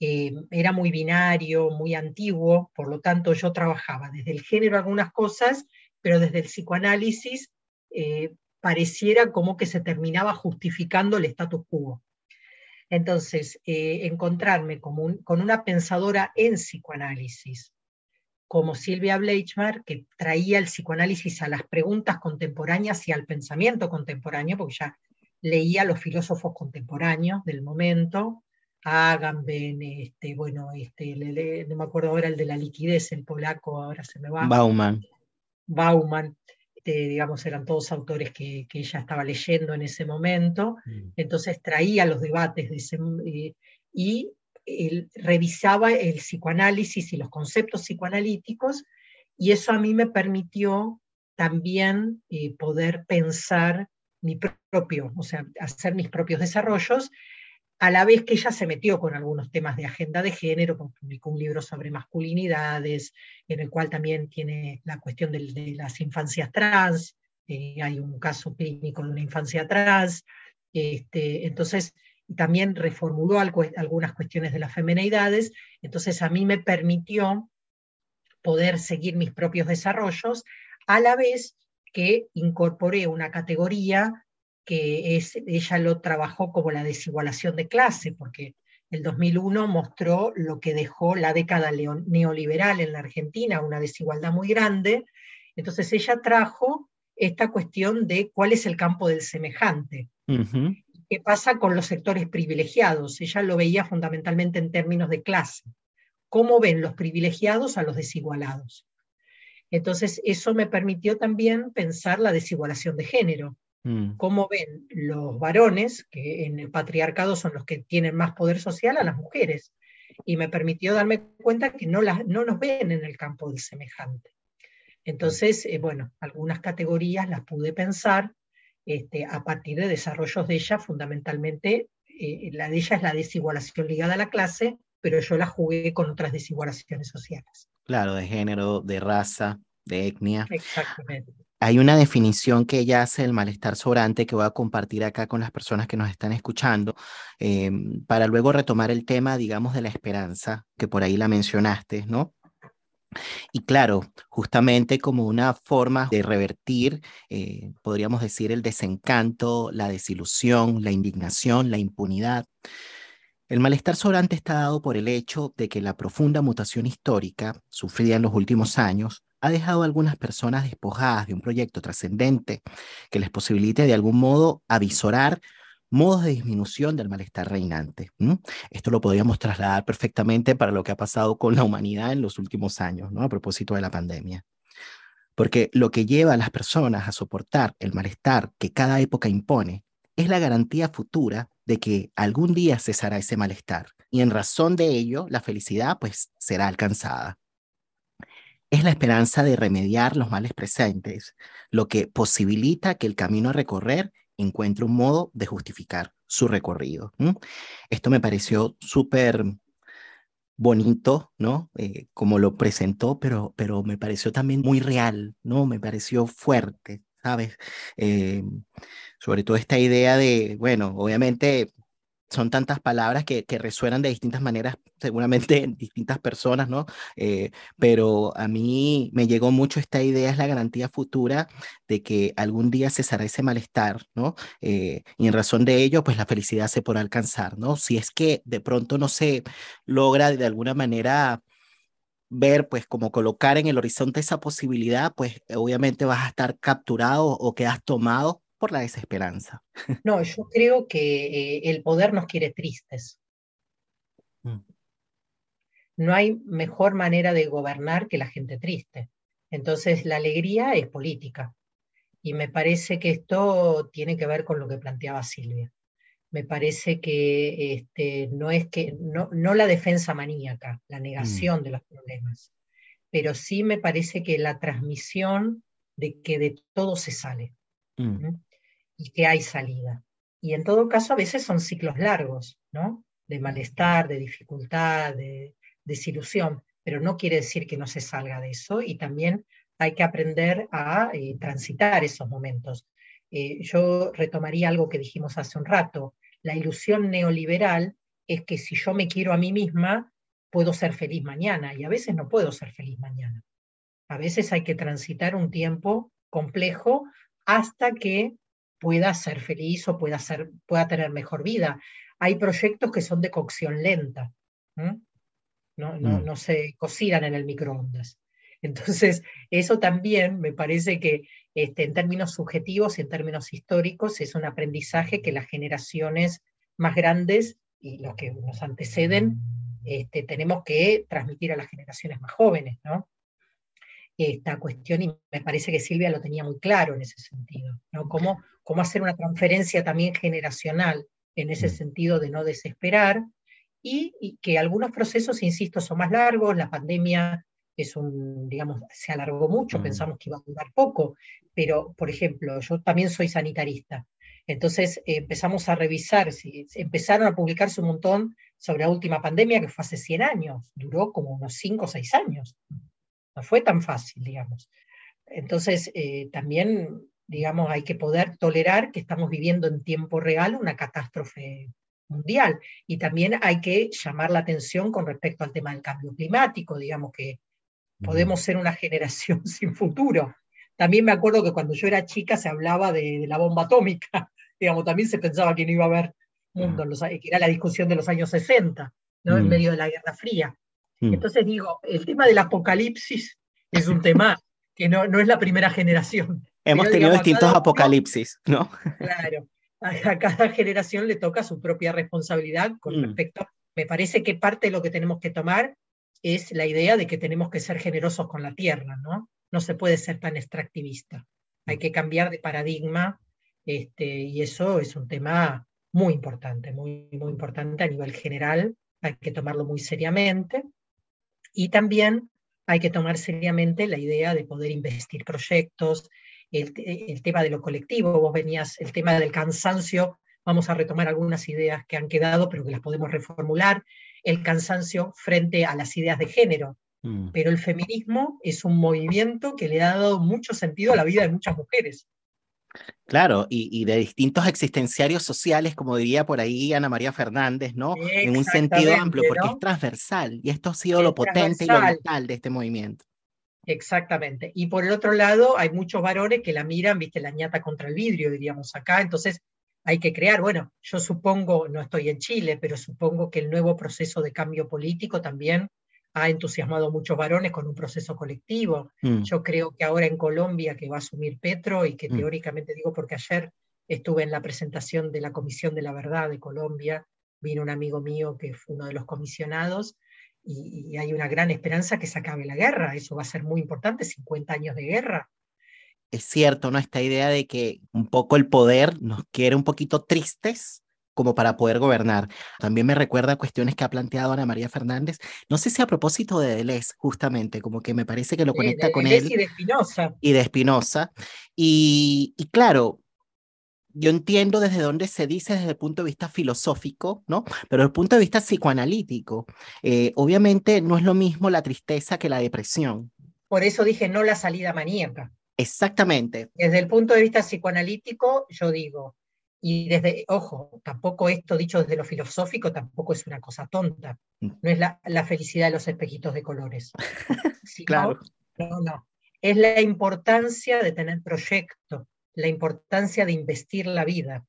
eh, era muy binario, muy antiguo, por lo tanto yo trabajaba desde el género algunas cosas pero desde el psicoanálisis eh, pareciera como que se terminaba justificando el status quo. Entonces, eh, encontrarme con una pensadora en psicoanálisis, como Silvia Bleichmar, que traía el psicoanálisis a las preguntas contemporáneas y al pensamiento contemporáneo, porque ya leía a los filósofos contemporáneos del momento, Agamben, este, bueno, este, no me acuerdo ahora el de la liquidez, el polaco, ahora se me va. Bauman. Bauman, este, digamos, eran todos autores que, ella estaba leyendo en ese momento, mm. entonces traía los debates de ese, eh, y revisaba el psicoanálisis y los conceptos psicoanalíticos, y eso a mí me permitió también eh, poder pensar mi propio, o sea, hacer mis propios desarrollos a la vez que ella se metió con algunos temas de agenda de género, publicó un libro sobre masculinidades, en el cual también tiene la cuestión de, las infancias trans, eh, hay un caso clínico de una infancia trans, este, entonces también reformuló algunas cuestiones de las femenidades, entonces a mí me permitió poder seguir mis propios desarrollos, a la vez que incorporé una categoría que es, ella lo trabajó como la desigualación de clase, porque el 2001 mostró lo que dejó la década neoliberal en la Argentina, una desigualdad muy grande. Entonces ella trajo esta cuestión de cuál es el campo del semejante. ¿Qué pasa con los sectores privilegiados? Ella lo veía fundamentalmente en términos de clase. ¿Cómo ven los privilegiados a los desigualados? Entonces, eso me permitió también pensar la desigualación de género. Mm. Cómo ven los varones, que en el patriarcado son los que tienen más poder social, a las mujeres. Y me permitió darme cuenta que no, las, no nos ven en el campo del semejante. Entonces, eh, bueno, algunas categorías las pude pensar este, a partir de desarrollos de ella, fundamentalmente, eh, la de ella es la desigualación ligada a la clase, pero yo la jugué con otras desigualaciones sociales. Claro, de género, de raza, de etnia. Exactamente. Hay una definición que ella hace del malestar sobrante que voy a compartir acá con las personas que nos están escuchando, em, para luego retomar el tema, digamos, de la esperanza, que por ahí la mencionaste, ¿no? Y claro, justamente como una forma de revertir, eh, podríamos decir, el desencanto, la desilusión, la indignación, la impunidad. El malestar sobrante está dado por el hecho de que la profunda mutación histórica sufrida en los últimos años ha dejado a algunas personas despojadas de un proyecto trascendente que les posibilite de algún modo avisorar modos de disminución del malestar reinante. Esto lo podríamos trasladar perfectamente para lo que ha pasado con la humanidad en los últimos años, ¿no? a propósito de la pandemia. Porque lo que lleva a las personas a soportar el malestar que cada época impone es la garantía futura de que algún día cesará ese malestar y en razón de ello la felicidad pues será alcanzada. Es la esperanza de remediar los males presentes, lo que posibilita que el camino a recorrer encuentre un modo de justificar su recorrido. Esto me pareció súper bonito, ¿no? Eh, como lo presentó, pero, pero me pareció también muy real, ¿no? Me pareció fuerte, ¿sabes? Eh, sobre todo esta idea de, bueno, obviamente son tantas palabras que, resuenan de distintas maneras, seguramente en distintas personas, ¿no? Eh, pero a mí me llegó mucho esta idea, es la garantía futura de que algún día cesará ese malestar, ¿no? Eh, y en razón de ello, pues la felicidad se podrá alcanzar, ¿no? Si es que de pronto no se logra de alguna manera ver, pues como colocar en el horizonte esa posibilidad, pues obviamente vas a estar capturado o quedas tomado por la desesperanza. No, yo creo que eh, el poder nos quiere tristes. Mm. No hay mejor manera de gobernar que la gente triste. Entonces la alegría es política. Y me parece que esto tiene que ver con lo que planteaba Silvia. Me parece que este, no es que, no, no la defensa maníaca, la negación mm. de los problemas, pero sí me parece que la transmisión de que de todo se sale. Mm. Y que hay salida. Y en todo caso, a veces son ciclos largos, ¿no? De malestar, de dificultad, de desilusión, pero no quiere decir que no se salga de eso y también hay que aprender a eh, transitar esos momentos. Eh, yo retomaría algo que dijimos hace un rato. La ilusión neoliberal es que si yo me quiero a mí misma, puedo ser feliz mañana y a veces no puedo ser feliz mañana. A veces hay que transitar un tiempo complejo hasta que pueda ser feliz o pueda, ser, pueda tener mejor vida. Hay proyectos que son de cocción lenta, no, no, mm. no se cocinan en el microondas. Entonces, eso también me parece que este, en términos subjetivos y en términos históricos es un aprendizaje que las generaciones más grandes y los que nos anteceden este, tenemos que transmitir a las generaciones más jóvenes, ¿no? Esta cuestión y me parece que Silvia lo tenía muy claro en ese sentido, ¿no? Cómo, cómo hacer una transferencia también generacional en ese mm. sentido de no desesperar y, que algunos procesos, insisto, son más largos, la pandemia es un, digamos, se alargó mucho, mm. pensamos que iba a durar poco, pero, por ejemplo, yo también soy sanitarista, entonces empezamos a revisar, si, empezaron a publicarse un montón sobre la última pandemia que fue hace 100 años, duró como unos 5 o 6 años. No fue tan fácil, digamos. Entonces, eh, también, digamos, hay que poder tolerar que estamos viviendo en tiempo real una catástrofe mundial. Y también hay que llamar la atención con respecto al tema del cambio climático, digamos que Podemos ser una [LAUGHS] generación sin futuro. También me acuerdo que cuando yo era chica se hablaba de, la bomba atómica, [LAUGHS] digamos, también se pensaba que no iba a haber mundo, que era la discusión de los años 60, ¿no? en medio de la Guerra Fría. Entonces digo, el tema del apocalipsis es un tema que no, no es la primera generación. [LAUGHS] Hemos tenido distintos apocalipsis, ¿no? [LAUGHS] Claro, a, cada generación le toca su propia responsabilidad con mm. respecto. Me parece que parte de lo que tenemos que tomar es la idea de que tenemos que ser generosos con la tierra, ¿no? No se puede ser tan extractivista. Hay que cambiar de paradigma este, y eso es un tema muy importante, muy, muy importante a nivel general. Hay que tomarlo muy seriamente y también hay que tomar seriamente la idea de poder investir proyectos, el, tema de lo colectivo, vos venías, el tema del cansancio, vamos a retomar algunas ideas que han quedado, pero que las podemos reformular, el cansancio frente a las ideas de género. Mm. Pero el feminismo es un movimiento que le ha dado mucho sentido a la vida de muchas mujeres. Claro, y, de distintos existenciarios sociales, como diría por ahí Ana María Fernández, ¿no? En un sentido amplio, porque es transversal, y esto ha sido lo potente y lo vital de este movimiento. Exactamente. Y por el otro lado, hay muchos varones que la miran, viste, la ñata contra el vidrio, diríamos acá. Entonces, hay que crear, bueno, yo supongo, no estoy en Chile, pero supongo que el nuevo proceso de cambio político también ha entusiasmado a muchos varones con un proceso colectivo. Mm. Yo creo que ahora en Colombia, que va a asumir Petro, y que mm. teóricamente digo porque ayer estuve en la presentación de la Comisión de la Verdad de Colombia, vino un amigo mío que fue uno de los comisionados, y, hay una gran esperanza que se acabe la guerra. Eso va a ser muy importante, 50 años de guerra. Es cierto, ¿no? Esta idea de que un poco el poder nos quiere un poquito tristes como para poder gobernar. También me recuerda cuestiones que ha planteado Ana María Fernández. No sé si a propósito de Deleuze, justamente, como que me parece que lo conecta con él. Y de Espinosa. Y de Espinosa. Y, y claro, yo entiendo desde dónde se dice desde el punto de vista filosófico, ¿no? Pero desde el punto de vista psicoanalítico, eh, obviamente no es lo mismo la tristeza que la depresión. Por eso dije no la salida maníaca. Exactamente. Desde el punto de vista psicoanalítico, yo digo, y desde, ojo, tampoco esto dicho desde lo filosófico, tampoco es una cosa tonta. Mm. No es la, la felicidad de los espejitos de colores. [LAUGHS] claro. No, no. Es la importancia de tener proyecto, la importancia de investir la vida.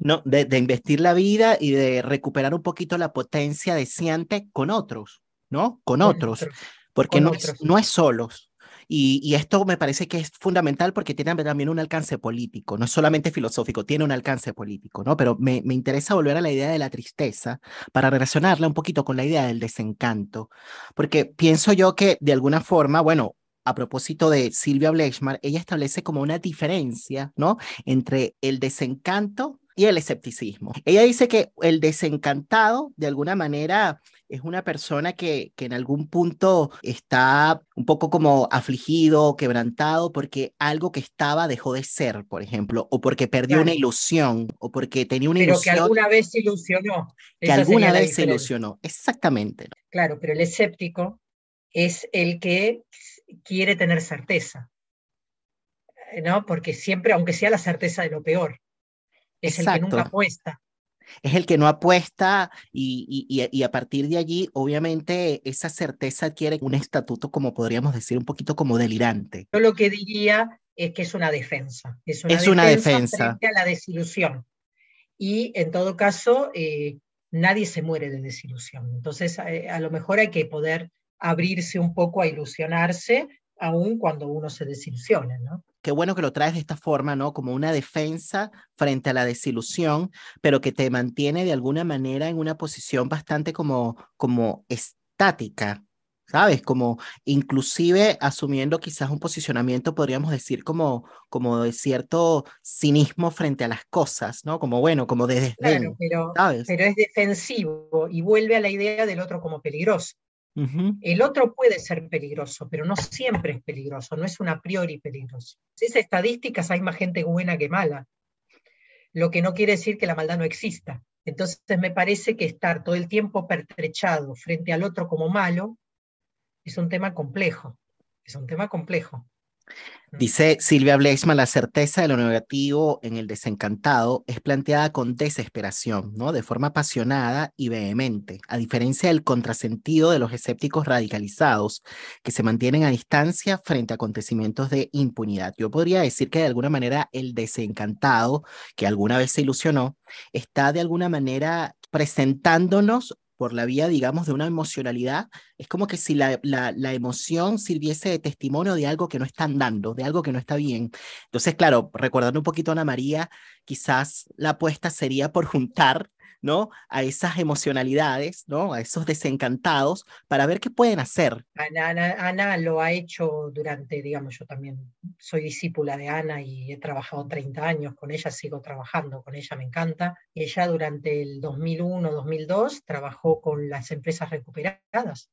No, de, investir la vida y de recuperar un poquito la potencia deseante con otros, ¿no? Con, otros, porque no, Es, no es solos. Y, esto me parece que es fundamental porque tiene también un alcance político, no es solamente filosófico, tiene un alcance político, ¿no? Pero me, me interesa volver a la idea de la tristeza para relacionarla un poquito con la idea del desencanto, porque pienso yo que de alguna forma, bueno, a propósito de Silvia Blechmar, ella establece como una diferencia, ¿no? Entre el desencanto y el escepticismo. Ella dice que el desencantado, de alguna manera, es una persona que, que en algún punto está un poco como afligido, quebrantado, porque algo que estaba dejó de ser, por ejemplo, o porque perdió una ilusión, o porque tenía una ilusión. Pero que alguna vez se ilusionó. Que alguna vez se ilusionó, exactamente. Claro, pero el escéptico es el que quiere tener certeza, ¿no? Porque siempre, aunque sea la certeza de lo peor, es el que nunca apuesta. Es el que no apuesta y, y, a partir de allí, obviamente, esa certeza adquiere un estatuto, como podríamos decir, un poquito como delirante. Yo lo que diría es que es una defensa. Es una, es defensa, una defensa. Frente a la desilusión. Y en todo caso, eh, nadie se muere de desilusión. Entonces, eh, a lo mejor hay que poder abrirse un poco a ilusionarse, aun cuando uno se desilusione, ¿no? Qué bueno que lo traes de esta forma, ¿no? Como una defensa frente a la desilusión, pero que te mantiene de alguna manera en una posición bastante como, como estática, ¿sabes? Como inclusive asumiendo quizás un posicionamiento, podríamos decir, como, como de cierto cinismo frente a las cosas, ¿no? Como bueno, como de desdén, pero, pero es defensivo y vuelve a la idea del otro como peligroso. El otro puede ser peligroso, pero no siempre es peligroso, no es un a priori peligroso. Si es estadísticas, hay más gente buena que mala, lo que no quiere decir que la maldad no exista. Entonces me parece que estar todo el tiempo pertrechado frente al otro como malo es un tema complejo, es un tema complejo. Dice Silvia Blechman, la certeza de lo negativo en el desencantado es planteada con desesperación, ¿no? De forma apasionada y vehemente, a diferencia del contrasentido de los escépticos radicalizados que se mantienen a distancia frente a acontecimientos de impunidad. Yo podría decir que de alguna manera el desencantado, que alguna vez se ilusionó, está de alguna manera presentándonos por la vía, digamos, de una emocionalidad, es como que si la, la, emoción sirviese de testimonio de algo que no están dando, de algo que no está bien. Entonces, claro, recordando un poquito a Ana María, quizás la apuesta sería por juntar ¿no? A esas emocionalidades, ¿no? A esos desencantados para ver qué pueden hacer. Ana, Ana, lo ha hecho durante, digamos, yo también soy discípula de Ana y he trabajado 30 años con ella, sigo trabajando con ella, me encanta. Ella durante el 2001-2002 trabajó con las empresas recuperadas.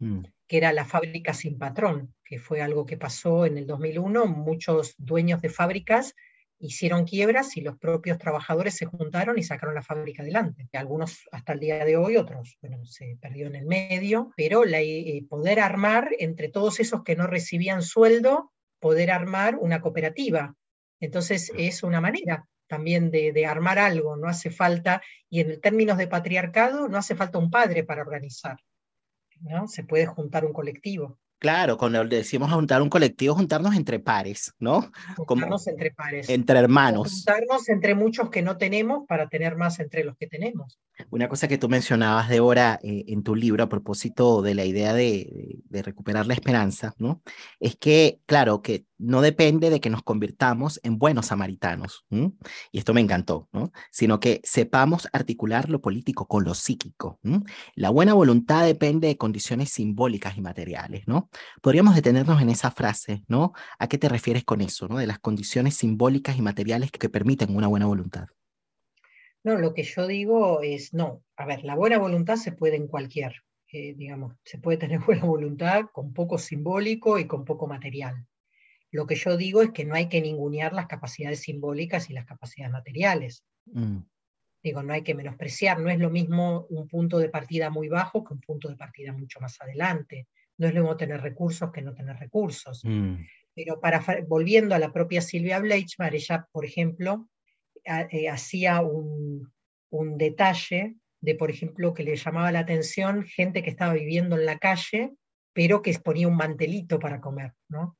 Mm. que era la fábrica sin patrón, que fue algo que pasó en el 2001. Muchos dueños de fábricas hicieron quiebras y los propios trabajadores se juntaron y sacaron la fábrica adelante. Algunos hasta el día de hoy, otros, bueno, se perdió en el medio, pero la, eh, poder armar entre todos esos que no recibían sueldo, poder armar una cooperativa. Entonces es una manera también de, de armar algo, no hace falta, y en términos de patriarcado, no hace falta un padre para organizar. ¿no? Se puede juntar un colectivo. Claro, cuando decimos juntar un colectivo, juntarnos entre pares, ¿no? Juntarnos entre pares. Entre hermanos. juntarnos entre muchos que no tenemos para tener más entre los que tenemos. Una cosa que tú mencionabas, Débora, eh, en tu libro a propósito de la idea de, de, recuperar la esperanza, ¿no? Es que, claro, que no depende de que nos convirtamos en buenos samaritanos, y esto me encantó, ¿no? Sino que sepamos articular lo político con lo psíquico. La buena voluntad depende de condiciones simbólicas y materiales, ¿no? Podríamos detenernos en esa frase, ¿no? ¿A qué te refieres con eso, ¿no? De las condiciones simbólicas y materiales que permiten una buena voluntad. No, lo que yo digo es, no, a ver, la buena voluntad se puede en cualquier, eh, digamos, se puede tener [LAUGHS] buena voluntad con poco simbólico y con poco material. Lo que yo digo es que no hay que ningunear las capacidades simbólicas y las capacidades materiales. Mm. Digo, no hay que menospreciar, no es lo mismo un punto de partida muy bajo que un punto de partida mucho más adelante no es lo mismo tener recursos que no tener recursos. Mm. Pero para, volviendo a la propia Silvia Bleichmar, ella, por ejemplo, eh, hacía un, un, detalle de, por ejemplo, que le llamaba la atención gente que estaba viviendo en la calle, pero que ponía un mantelito para comer, ¿no?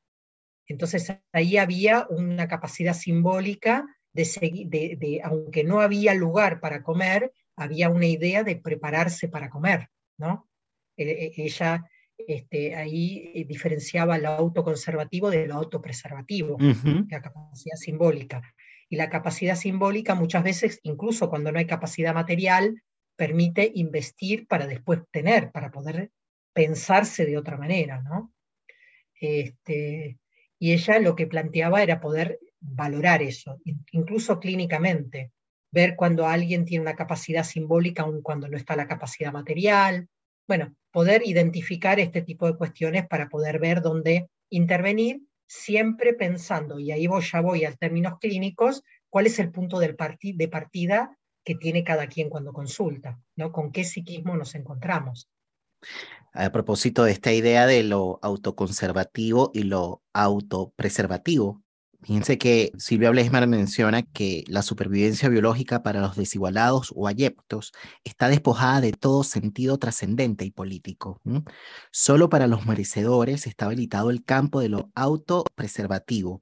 Entonces ahí había una capacidad simbólica de, de, de, aunque no había lugar para comer, había una idea de prepararse para comer, ¿no? E, e, ella este, ahí eh, diferenciaba lo autoconservativo de lo autopreservativo, la capacidad simbólica. Y la capacidad simbólica muchas veces, incluso cuando no hay capacidad material, permite investir para después tener, para poder pensarse de otra manera, ¿no? Este, y ella lo que planteaba era poder valorar eso, incluso clínicamente, ver cuando alguien tiene una capacidad simbólica aun cuando no está la capacidad material, bueno, poder identificar este tipo de cuestiones para poder ver dónde intervenir, siempre pensando, y ahí voy, ya voy a términos clínicos, cuál es el punto de partida que tiene cada quien cuando consulta, ¿no? Con qué psiquismo nos encontramos. A propósito de esta idea de lo autoconservativo y lo autopreservativo, Fíjense que Silvia Blesmar menciona que la supervivencia biológica para los desigualados o ayeptos está despojada de todo sentido trascendente y político. Solo para los merecedores está habilitado el campo de lo autopreservativo.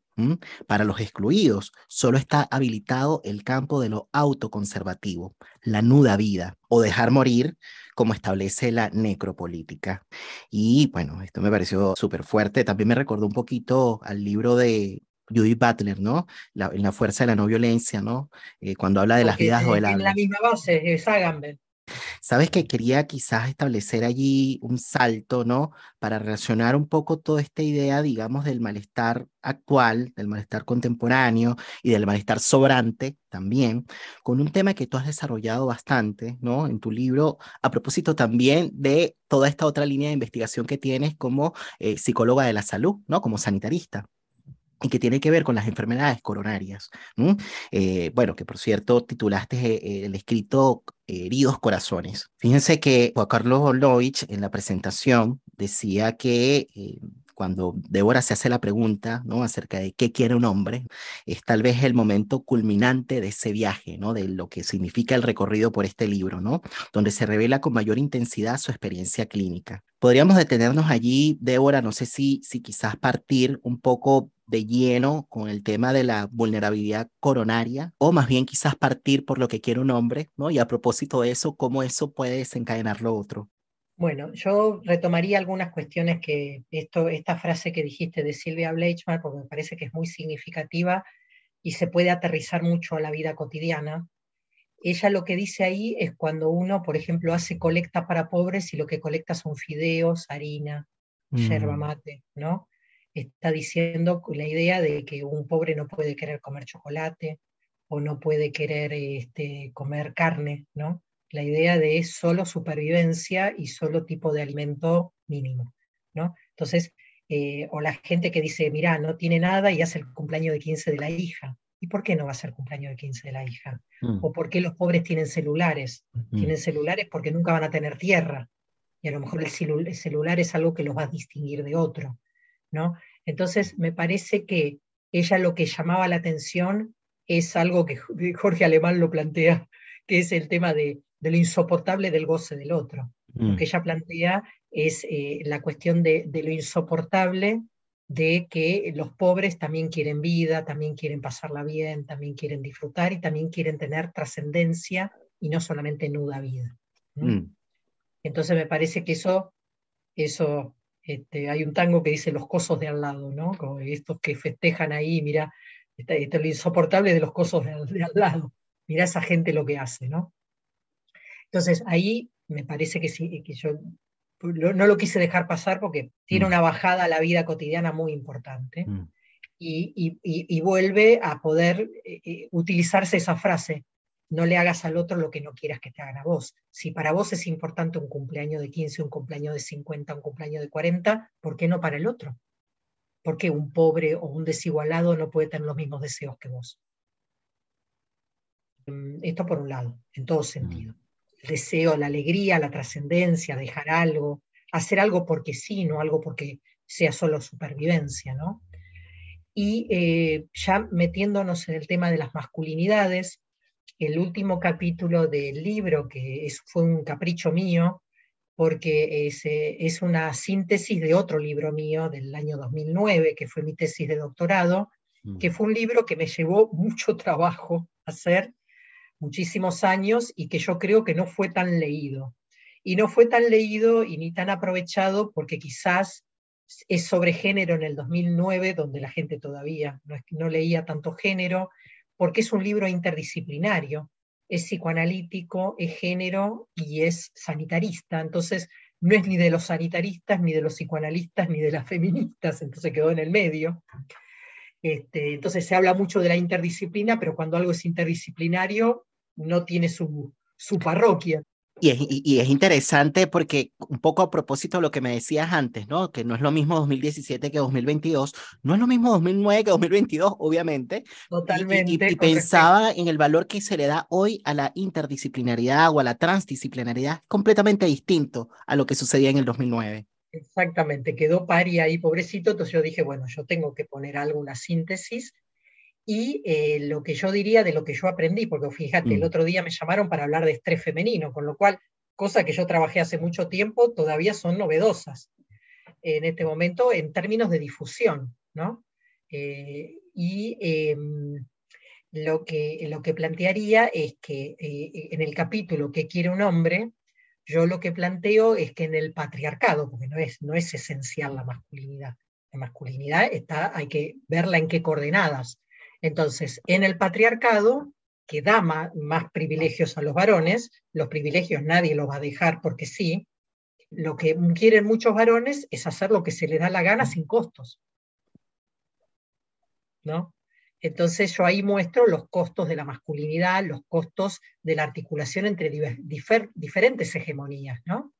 Para los excluidos solo está habilitado el campo de lo autoconservativo, la nuda vida o dejar morir como establece la necropolítica. Y bueno, esto me pareció súper fuerte. También me recordó un poquito al libro de Judith Butler, ¿no? La, en la fuerza de la no violencia, ¿no? Eh, cuando habla de las vidas o En la misma base, es Agamben. Sabes que quería quizás establecer allí un salto, ¿no? Para relacionar un poco toda esta idea, digamos, del malestar actual, del malestar contemporáneo y del malestar sobrante también, con un tema que tú has desarrollado bastante, ¿no? En tu libro, a propósito también de toda esta otra línea de investigación que tienes como eh, psicóloga de la salud, ¿no? Como sanitarista y que tiene que ver con las enfermedades coronarias. Eh, bueno, que por cierto titulaste eh, el escrito Heridos Corazones. Fíjense que Juan Carlos Olovich en la presentación decía que eh, cuando Débora se hace la pregunta, ¿no? Acerca de qué quiere un hombre, es tal vez el momento culminante de ese viaje, ¿no? De lo que significa el recorrido por este libro, ¿no? Donde se revela con mayor intensidad su experiencia clínica. Podríamos detenernos allí, Débora, no sé si, si quizás partir un poco de lleno con el tema de la vulnerabilidad coronaria, o más bien quizás partir por lo que quiere un hombre, ¿no? Y a propósito de eso, ¿cómo eso puede desencadenar lo otro? Bueno, yo retomaría algunas cuestiones que esto, esta frase que dijiste de Silvia Bleichmann, porque me parece que es muy significativa y se puede aterrizar mucho a la vida cotidiana. Ella lo que dice ahí es cuando uno, por ejemplo, hace colecta para pobres y lo que colecta son fideos, harina, yerba mm. mate, ¿no? Está diciendo la idea de que un pobre no puede querer comer chocolate o no puede querer este, comer carne, ¿no? La idea de solo supervivencia y solo tipo de alimento mínimo, ¿no? Entonces, eh, o la gente que dice, mira, no tiene nada y hace el cumpleaños de 15 de la hija. ¿Y por qué no va a ser cumpleaños de 15 de la hija? Mm. ¿O por qué los pobres tienen celulares? Mm. Tienen celulares porque nunca van a tener tierra. Y a lo mejor el, celular es algo que los va a distinguir de otro, ¿no? Entonces, me parece que ella lo que llamaba la atención es algo que Jorge Alemán lo plantea, que es el tema de de lo insoportable del goce del otro. Lo mm. que ella plantea es eh, la cuestión de, lo insoportable de que los pobres también quieren vida, también quieren pasarla bien, también quieren disfrutar y también quieren tener trascendencia y no solamente nuda vida. Mm. Entonces me parece que eso, eso este, hay un tango que dice los cosos de al lado, ¿no? Como estos que festejan ahí, mira, esto es lo insoportable de los cosos de, de al lado. Mira esa gente lo que hace, ¿no? Entonces, ahí me parece que sí, que yo no lo quise dejar pasar porque tiene mm. una bajada a la vida cotidiana muy importante mm. y, vuelve a poder eh, eh, utilizarse esa frase, no le hagas al otro lo que no quieras que te hagan a vos. Si para vos es importante un cumpleaños de 15, un cumpleaños de 50, un cumpleaños de 40, ¿por qué no para el otro? ¿Por qué un pobre o un desigualado no puede tener los mismos deseos que vos? Mm, esto por un lado, en todo sentido deseo, la alegría, la trascendencia, dejar algo, hacer algo porque sí, no algo porque sea solo supervivencia, ¿no? Y eh, ya metiéndonos en el tema de las masculinidades, el último capítulo del libro, que fue un capricho mío, porque es, eh, es, una síntesis de otro libro mío del año 2009, que fue mi tesis de doctorado, mm. que fue un libro que me llevó mucho trabajo hacer, muchísimos años y que yo creo que no fue tan leído. Y no fue tan leído y ni tan aprovechado porque quizás es sobre género en el 2009, donde la gente todavía no, leía tanto género, porque es un libro interdisciplinario, es psicoanalítico, es género y es sanitarista. Entonces, no es ni de los sanitaristas, ni de los psicoanalistas, ni de las feministas, entonces quedó en el medio. Este, entonces se habla mucho de la interdisciplina, pero cuando algo es interdisciplinario no tiene su, parroquia. Y es, y es, interesante porque un poco a propósito de lo que me decías antes, ¿no? Que no es lo mismo 2017 que 2022, no es lo mismo 2009 que 2022, obviamente. Totalmente. Y, pensaba en el valor que se le da hoy a la interdisciplinaridad o a la transdisciplinaridad, completamente distinto a lo que sucedía en el 2009. Exactamente, quedó pari ahí, pobrecito, entonces yo dije, bueno, yo tengo que poner algo, una síntesis, y eh, lo que yo diría de lo que yo aprendí, porque fíjate, el mm. otro día me llamaron para hablar de estrés femenino, con lo cual, cosas que yo trabajé hace mucho tiempo, todavía son novedosas en este momento en términos de difusión, ¿no? Eh, y em, lo, que, lo que plantearía es que eh, en el capítulo que quiere un hombre, yo lo que planteo es que en el patriarcado, porque no es, no es esencial la masculinidad, la masculinidad está, hay que verla en qué coordenadas. Entonces, en el patriarcado, que da más, privilegios a los varones, los privilegios nadie los va a dejar porque sí, lo que quieren muchos varones es hacer lo que se les da la gana sin costos. ¿No? Entonces yo ahí muestro los costos de la masculinidad, los costos de la articulación entre diferentes hegemonías, ¿no?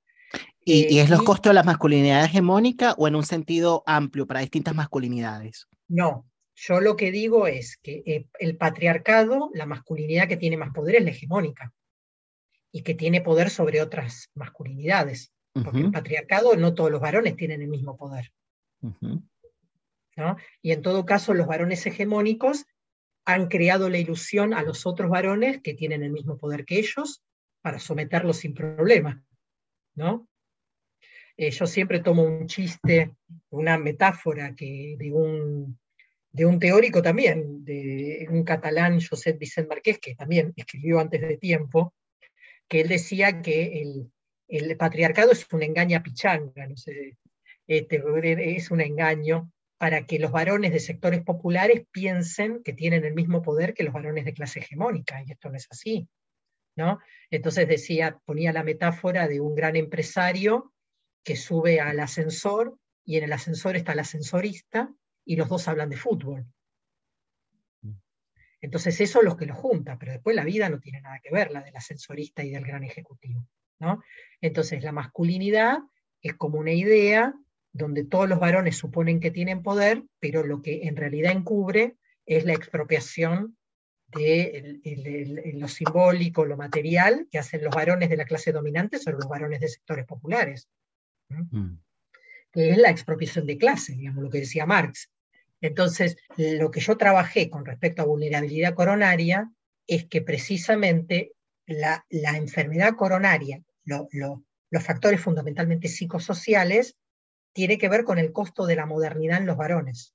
¿Y, es los eh, costos de la masculinidad hegemónica o en un sentido amplio para distintas masculinidades? No, yo lo que digo es que eh, el patriarcado, la masculinidad que tiene más poder es la hegemónica y que tiene poder sobre otras masculinidades, porque el patriarcado no todos los varones tienen el mismo poder. Y en todo caso, los varones hegemónicos han creado la ilusión a los otros varones que tienen el mismo poder que ellos para someterlos sin problema. ¿no? Eh, yo siempre tomo un chiste, una metáfora que, de, un, de un teórico también, de un catalán, Josep Vicent Marqués, que también escribió antes de tiempo, que él decía que el, el patriarcado es una engaña pichanga, no sé, este, es un engaño para que los varones de sectores populares piensen que tienen el mismo poder que los varones de clase hegemónica, y esto no es así. ¿no? Entonces decía, ponía la metáfora de un gran empresario que sube al ascensor y en el ascensor está el ascensorista y los dos hablan de fútbol. Entonces eso es lo que los junta, pero después la vida no tiene nada que ver, la del ascensorista y del gran ejecutivo. ¿no? Entonces la masculinidad es como una idea donde todos los varones suponen que tienen poder, pero lo que en realidad encubre es la expropiación de lo simbólico, lo material, que hacen los varones de la clase dominante sobre los varones de sectores populares. Mm. Que es la expropiación de clase, digamos, lo que decía Marx. Entonces, lo que yo trabajé con respecto a vulnerabilidad coronaria es que precisamente la, enfermedad coronaria, los factores fundamentalmente psicosociales, tiene que ver con el costo de la modernidad en los varones.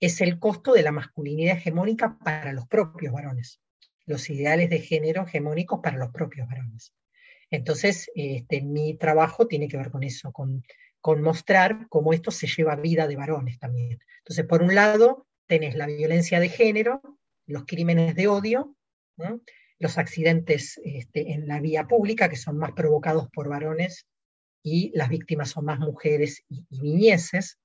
Es el costo de la masculinidad hegemónica para los propios varones, los ideales de género hegemónicos para los propios varones. Entonces, este, mi trabajo tiene que ver con eso, con, con mostrar cómo esto se lleva vida de varones también. Entonces, por un lado, tenés la violencia de género, los crímenes de odio, los accidentes este, en la vía pública, que son más provocados por varones y las víctimas son más mujeres y, niñeces,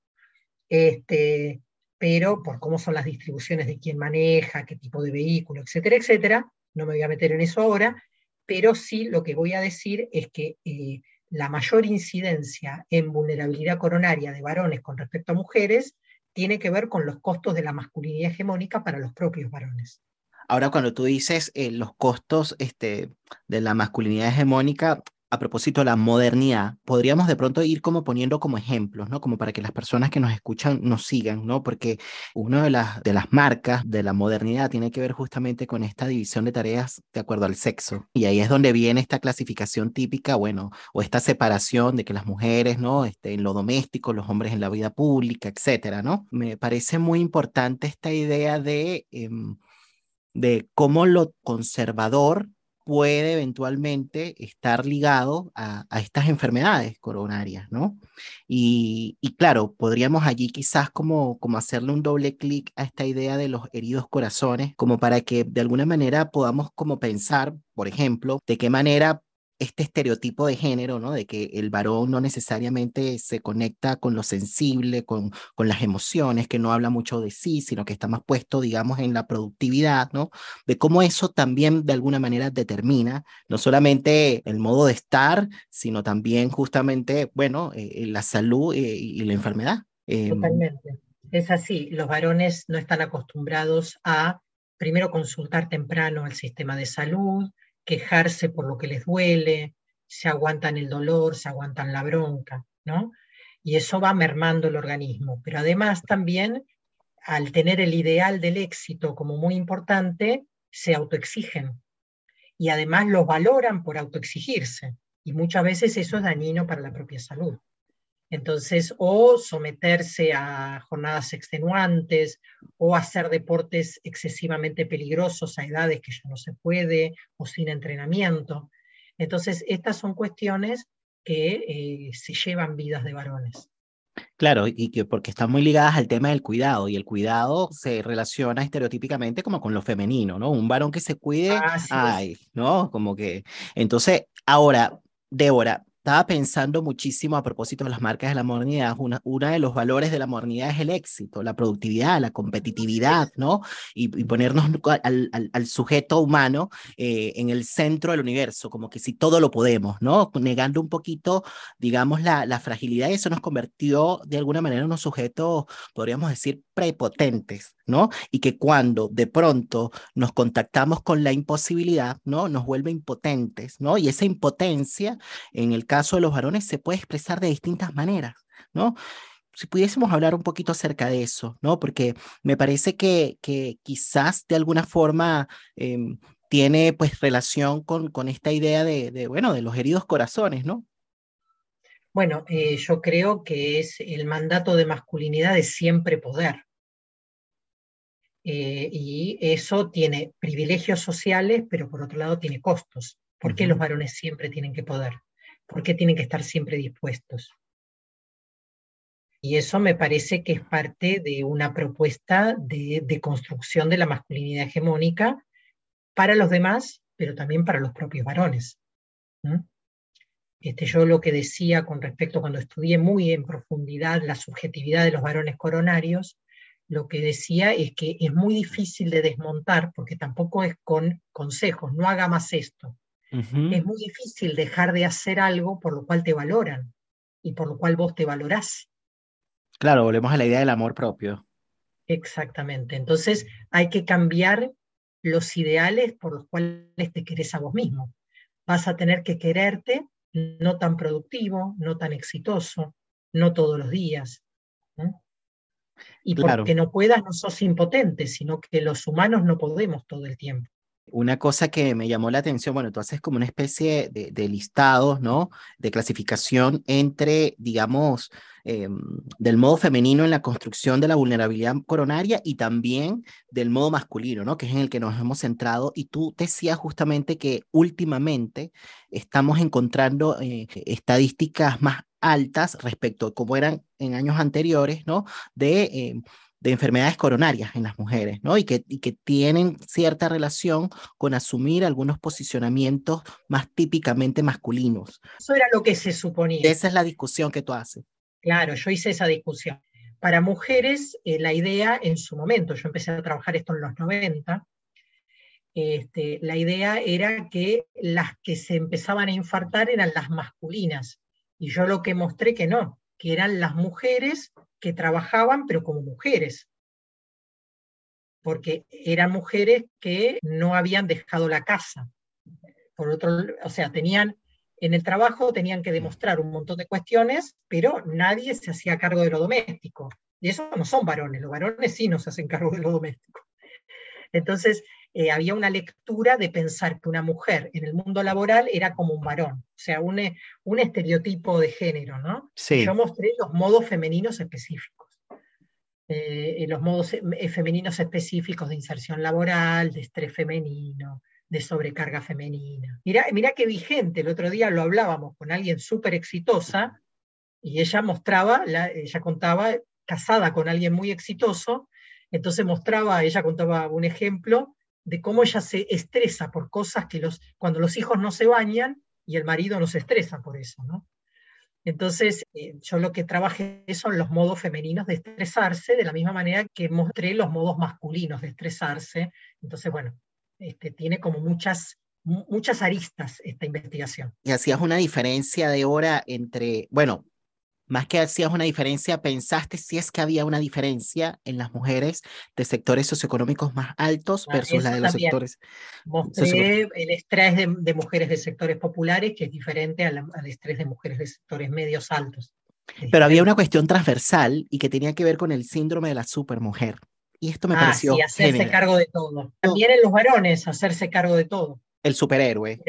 este, pero por cómo son las distribuciones de quién maneja, qué tipo de vehículo, etcétera, etcétera, no me voy a meter en eso ahora, pero sí lo que voy a decir es que eh, la mayor incidencia en vulnerabilidad coronaria de varones con respecto a mujeres tiene que ver con los costos de la masculinidad hegemónica para los propios varones. Ahora, cuando tú dices eh, los costos este, de la masculinidad hegemónica, a propósito de la modernidad, podríamos de pronto ir como poniendo como ejemplos, ¿no? Como para que las personas que nos escuchan nos sigan, ¿no? Porque una de las, de las marcas de la modernidad tiene que ver justamente con esta división de tareas de acuerdo al sexo. Y ahí es donde viene esta clasificación típica, bueno, o esta separación de que las mujeres, ¿no? Este, en lo doméstico, los hombres en la vida pública, etcétera, ¿no? Me parece muy importante esta idea de... Em, de cómo lo conservador puede eventualmente estar ligado a, estas enfermedades coronarias, ¿no? Y, claro, podríamos allí quizás como, como hacerle un doble clic a esta idea de los heridos corazones, como para que de alguna manera podamos como pensar, por ejemplo, de qué manera este estereotipo de género, ¿no? De que el varón no necesariamente se conecta con lo sensible, con, con las emociones, que no habla mucho de sí, sino que está más puesto, digamos, en la productividad, ¿no? De cómo eso también de alguna manera determina no solamente el modo de estar, sino también justamente, bueno, eh, la salud eh, y la enfermedad. Em, Totalmente. Es así, los varones no están acostumbrados a primero consultar temprano al sistema de salud, quejarse por lo que les duele, se aguantan el dolor, se aguantan la bronca, ¿no? Y eso va mermando el organismo. Pero además también, al tener el ideal del éxito como muy importante, se autoexigen. Y además lo valoran por autoexigirse. Y muchas veces eso es dañino para la propia salud. Entonces, o someterse a jornadas extenuantes, o hacer deportes excesivamente peligrosos a edades que ya no se puede, o sin entrenamiento. Entonces, estas son cuestiones que eh, se llevan vidas de varones. Claro, y que porque están muy ligadas al tema del cuidado, y el cuidado se relaciona estereotípicamente como con lo femenino, ¿no? Un varón que se cuide, ay, ¿no? Como que, entonces, ahora, Débora, estaba pensando muchísimo a propósito de las marcas de la modernidad. Una, una de los valores de la modernidad es el éxito, la productividad, la competitividad, ¿no? Y, ponernos al, al, sujeto humano eh, en el centro del universo, como que si todo lo podemos, ¿no? Negando un poquito, digamos, la, la fragilidad y eso nos convirtió de alguna manera en unos sujetos, podríamos decir, prepotentes, ¿no? Y que cuando de pronto nos contactamos con la imposibilidad, ¿no? Nos vuelve impotentes, ¿no? Y esa impotencia, en el caso de los varones, se puede expresar de distintas maneras, ¿no? si pudiésemos hablar un poquito acerca de eso, ¿no? Porque me parece que, que quizás de alguna forma em, tiene pues relación con, con esta idea de, de, bueno, de los heridos corazones, ¿no? Bueno, eh, yo creo que es el mandato de masculinidad de siempre poder. Eh, y eso tiene privilegios sociales, pero por otro lado tiene costos. ¿Por qué los varones siempre tienen que poder? ¿Por qué tienen que estar siempre dispuestos? Y eso me parece que es parte de una propuesta de, construcción de la masculinidad hegemónica para los demás, pero también para los propios varones. Este, yo lo que decía con respecto cuando estudié muy en profundidad la subjetividad de los varones coronarios, lo que decía es que es muy difícil de desmontar porque tampoco es con consejos, no haga más esto. Es muy difícil dejar de hacer algo por lo cual te valoran y por lo cual vos te valorás. Claro, volvemos a la idea del amor propio. Exactamente. Entonces hay que cambiar los ideales por los cuales te querés a vos mismo. Vas a tener que quererte no tan productivo, no tan exitoso, no todos los días. Y porque no puedas no sos impotente, sino que los humanos no podemos todo el tiempo. Una cosa que me llamó la atención, bueno, tú haces como una especie de, de listados, ¿no? De clasificación entre, digamos, em, del modo femenino en la construcción de la vulnerabilidad coronaria y también del modo masculino, ¿no? Que es en el que nos hemos centrado. Y tú decías justamente que últimamente estamos encontrando eh, estadísticas más altas respecto a cómo eran en años anteriores, ¿no? De em, de enfermedades coronarias en las mujeres, ¿no? Y que, y que tienen cierta relación con asumir algunos posicionamientos más típicamente masculinos. Eso era lo que se suponía. Esa es la discusión que tú haces. Claro, yo hice esa discusión. Para mujeres, eh, la idea en su momento, yo empecé a trabajar esto en los 90, este, la idea era que las que se empezaban a infartar eran las masculinas. Y yo lo que mostré que no, que eran las mujeres que trabajaban, pero como mujeres, porque eran mujeres que no habían dejado la casa. Por otro, o sea, tenían en el trabajo tenían que demostrar un montón de cuestiones, pero nadie se hacía cargo de lo doméstico. Y eso no son varones, los varones sí no se hacen cargo de lo doméstico. Entonces, eh, había una lectura de pensar que una mujer en el mundo laboral era como un varón, o sea, un, eh, un estereotipo de género, ¿no? Sí. Yo mostré los modos femeninos específicos. Eh, los modos femeninos específicos de inserción laboral, de estrés femenino, de sobrecarga femenina. Mira, mira qué vigente, el otro día lo hablábamos con alguien súper exitosa y ella mostraba, ella contaba, casada con alguien muy exitoso, entonces mostraba, ella contaba un ejemplo de cómo ella se estresa por cosas que los, cuando los hijos no se bañan y el marido no se estresa por eso, ¿no? Entonces, eh, yo lo que trabajé son los modos femeninos de estresarse, de la misma manera que mostré los modos masculinos de estresarse. Entonces, bueno, este, tiene como muchas, muchas aristas esta investigación. Y hacías una diferencia de hora entre, bueno, más que hacías una diferencia, pensaste si es que había una diferencia en las mujeres de sectores socioeconómicos más altos ah, versus la de los sectores. Mostré el estrés de, mujeres de sectores populares, que es diferente al, estrés de mujeres de sectores medios altos. Pero había una cuestión transversal y que tenía que ver con el síndrome de la supermujer. Y esto me ah, pareció. Sí, hacerse cargo de todo. También en los varones, hacerse cargo de todo. El superhéroe.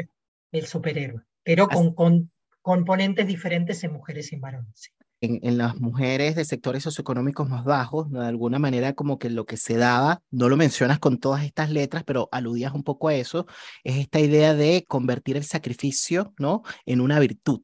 El superhéroe. Pero con, con componentes diferentes en mujeres y en varones. En, en, las mujeres de sectores socioeconómicos más bajos, de alguna manera como que lo que se daba, no lo mencionas con todas estas letras, pero aludías un poco a eso, es esta idea de convertir el sacrificio, ¿no? En una virtud.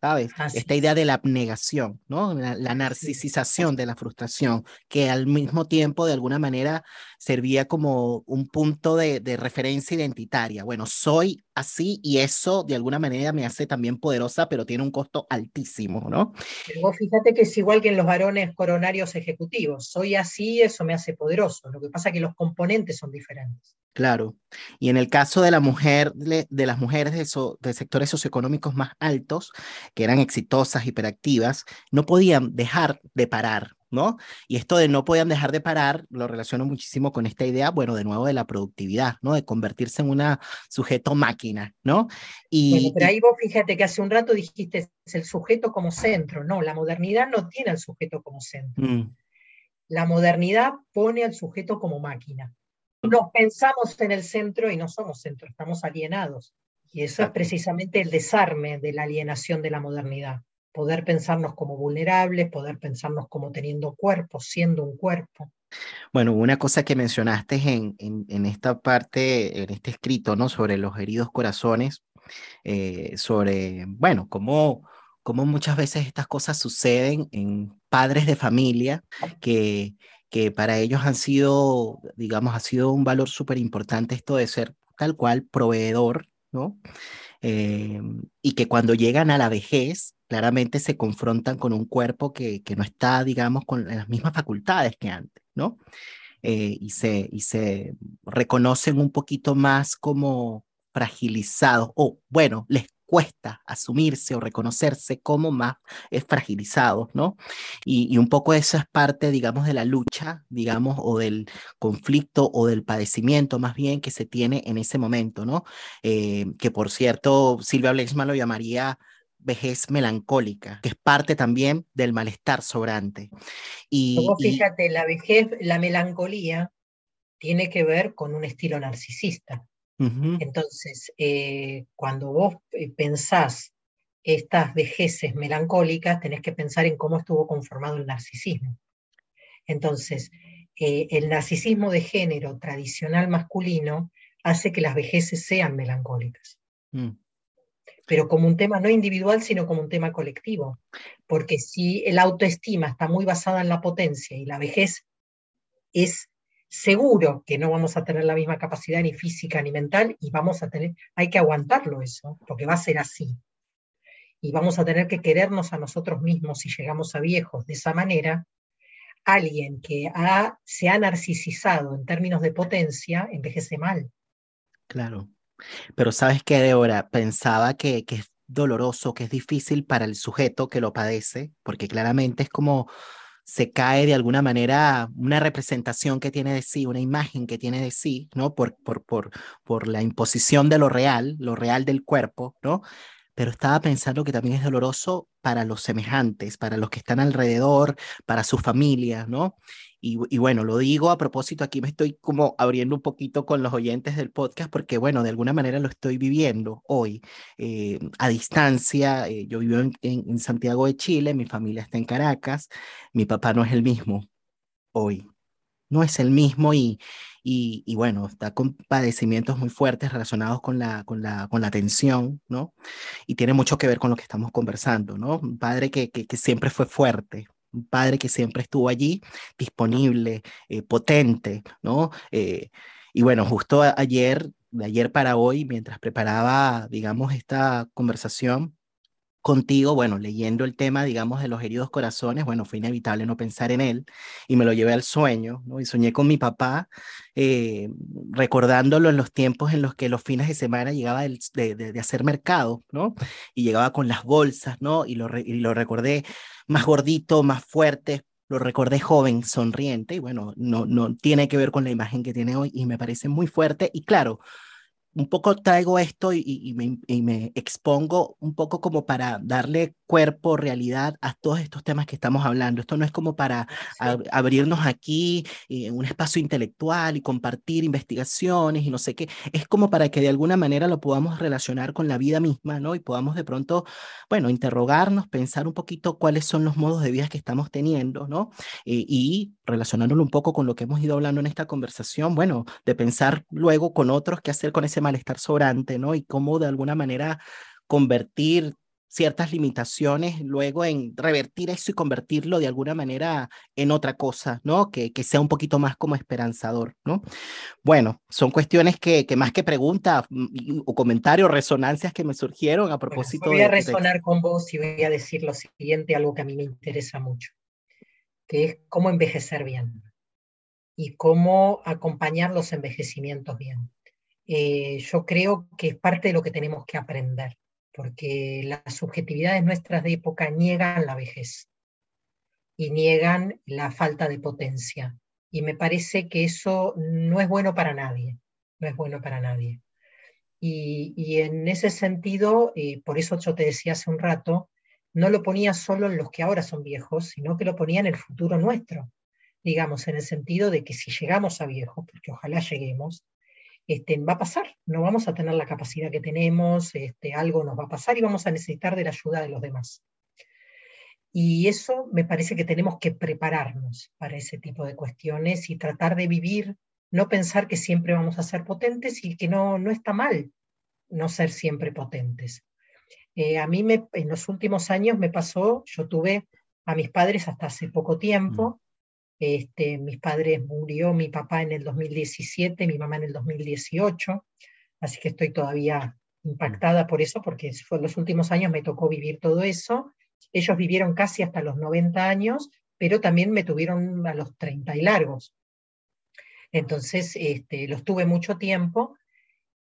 ¿sabes? Esta idea de la abnegación, ¿no? La, narcisización de la frustración, que al mismo tiempo de alguna manera servía como un punto de, de, referencia identitaria. Bueno, soy así y eso de alguna manera me hace también poderosa, pero tiene un costo altísimo, ¿no? Pero fíjate que es igual que en los varones coronarios ejecutivos. Soy así, eso me hace poderoso. Lo que pasa es que los componentes son diferentes. Claro. Y en el caso de la mujer, de, las mujeres de, de, sectores socioeconómicos más altos, que eran exitosas, hiperactivas, no podían dejar de parar, ¿no? Y esto de no podían dejar de parar, lo relaciono muchísimo con esta idea, bueno, de nuevo de la productividad, ¿no? De convertirse en una sujeto máquina, ¿no? Y, bueno, pero ahí vos fíjate que hace un rato dijiste es el sujeto como centro, no, la modernidad no tiene al sujeto como centro. Mm. La modernidad pone al sujeto como máquina. Nos pensamos en el centro y no somos centro, estamos alienados. Y eso es precisamente el desarme de la alienación de la modernidad poder pensarnos como vulnerables, poder pensarnos como teniendo cuerpo, siendo un cuerpo. Bueno, una cosa que mencionaste en, en, esta parte, en este escrito, ¿no? Sobre los heridos corazones, eh, sobre, bueno, cómo, cómo muchas veces estas cosas suceden en padres de familia que, que para ellos han sido, digamos, ha sido un valor súper importante esto de ser tal cual proveedor, ¿no? Eh, y que cuando llegan a la vejez, claramente se confrontan con un cuerpo que, no está, digamos, con las mismas facultades que antes, ¿no? Eh, y, se, y se reconocen un poquito más como fragilizados, o bueno, les cuesta asumirse o reconocerse como más es fragilizados, ¿no? Y, un poco eso es parte, digamos, de la lucha, digamos, o del conflicto o del padecimiento más bien que se tiene en ese momento, ¿no? Eh, que por cierto, Silvia Blexman lo llamaría vejez melancólica, que es parte también del malestar sobrante. Y, fíjate, la vejez, la melancolía tiene que ver con un estilo narcisista. Entonces, eh, cuando vos eh, pensás estas vejeces melancólicas, tenés que pensar en cómo estuvo conformado el narcisismo. Entonces, eh, el narcisismo de género tradicional masculino hace que las vejeces sean melancólicas. Mm pero como un tema no individual, sino como un tema colectivo. Porque si el autoestima está muy basada en la potencia y la vejez es seguro que no vamos a tener la misma capacidad ni física ni mental y vamos a tener, hay que aguantarlo eso, porque va a ser así. Y vamos a tener que querernos a nosotros mismos si llegamos a viejos de esa manera. Alguien que ha, se ha narcisizado en términos de potencia envejece mal. Claro. Pero sabes qué, Deora, pensaba que, que es doloroso, que es difícil para el sujeto que lo padece, porque claramente es como se cae de alguna manera una representación que tiene de sí, una imagen que tiene de sí, ¿no? Por, por, por, por la imposición de lo real, lo real del cuerpo, ¿no? Pero estaba pensando que también es doloroso para los semejantes, para los que están alrededor, para su familia, ¿no? Y, bueno, lo digo a propósito, aquí me estoy como abriendo un poquito con los oyentes del podcast porque, bueno, de alguna manera lo estoy viviendo hoy eh, a distancia. Eh, yo vivo en, en, Santiago de Chile, mi familia está en Caracas, mi papá no es el mismo hoy, no es el mismo y, y, y, bueno, está con padecimientos muy fuertes relacionados con la, con la, con la tensión, ¿no? Y tiene mucho que ver con lo que estamos conversando, ¿no? Un padre que, que, que siempre fue fuerte, un padre que siempre estuvo allí, disponible, eh, potente, ¿no? Eh, y bueno, justo ayer, de ayer para hoy, mientras preparaba, digamos, esta conversación, contigo, bueno, leyendo el tema, digamos, de los heridos corazones, bueno, fue inevitable no pensar en él y me lo llevé al sueño, ¿no? Y soñé con mi papá, eh, recordándolo en los tiempos en los que los fines de semana llegaba de, de, hacer mercado, ¿no? Y llegaba con las bolsas, ¿no? Y lo, y lo recordé más gordito, más fuerte, lo recordé joven, sonriente, y bueno, no, no tiene que ver con la imagen que tiene hoy y me parece muy fuerte. Y claro, un poco traigo esto y, me, expongo un poco como para darle cuerpo, realidad a todos estos temas que estamos hablando. Esto no es como para abrirnos aquí en eh, un espacio intelectual y compartir investigaciones y no sé qué. Es como para que de alguna manera lo podamos relacionar con la vida misma, ¿no? Y podamos de pronto, bueno, interrogarnos, pensar un poquito cuáles son los modos de vida que estamos teniendo, ¿no? Eh, y relacionándolo un poco con lo que hemos ido hablando en esta conversación, bueno, de pensar luego con otros qué hacer con ese malestar sobrante, ¿no? Y cómo de alguna manera convertir ciertas limitaciones, luego en revertir eso y convertirlo de alguna manera en otra cosa, ¿no? Que, que sea un poquito más como esperanzador, ¿no? Bueno, son cuestiones que, que más que preguntas mm, o comentarios, resonancias que me surgieron a propósito voy a resonar con vos y voy a decir lo siguiente, algo que a mí me interesa mucho, que es cómo envejecer bien y cómo acompañar los envejecimientos bien. Eh, yo creo que es parte de lo que tenemos que aprender, porque las subjetividades nuestras de época niegan la vejez. y niegan la falta de potencia. Y me parece que eso no es bueno para nadie, no es bueno para nadie. Y, en ese sentido, eh, por eso yo te decía hace un rato, no lo ponía solo en los que ahora son viejos, sino que lo ponía en el futuro nuestro, digamos, en el sentido de que si llegamos a viejos, porque ojalá lleguemos, este, va a pasar, no vamos a tener la capacidad que tenemos, este, algo nos va a pasar y vamos a necesitar de la ayuda de los demás. Y eso me parece que tenemos que prepararnos para ese tipo de cuestiones y tratar de vivir no pensar que siempre vamos a ser potentes y que no, no está mal no ser siempre potentes. Eh, a mí en los últimos años me pasó, yo tuve a mis padres hasta hace poco tiempo, mm. Este, mis padres murió mi papá en el 2017, mi mamá en el 2018, así que estoy todavía impactada por eso, porque en los últimos años me tocó vivir todo eso. Ellos vivieron casi hasta los 90 años, pero también me tuvieron a los 30 y largos. Entonces, este, los tuve mucho tiempo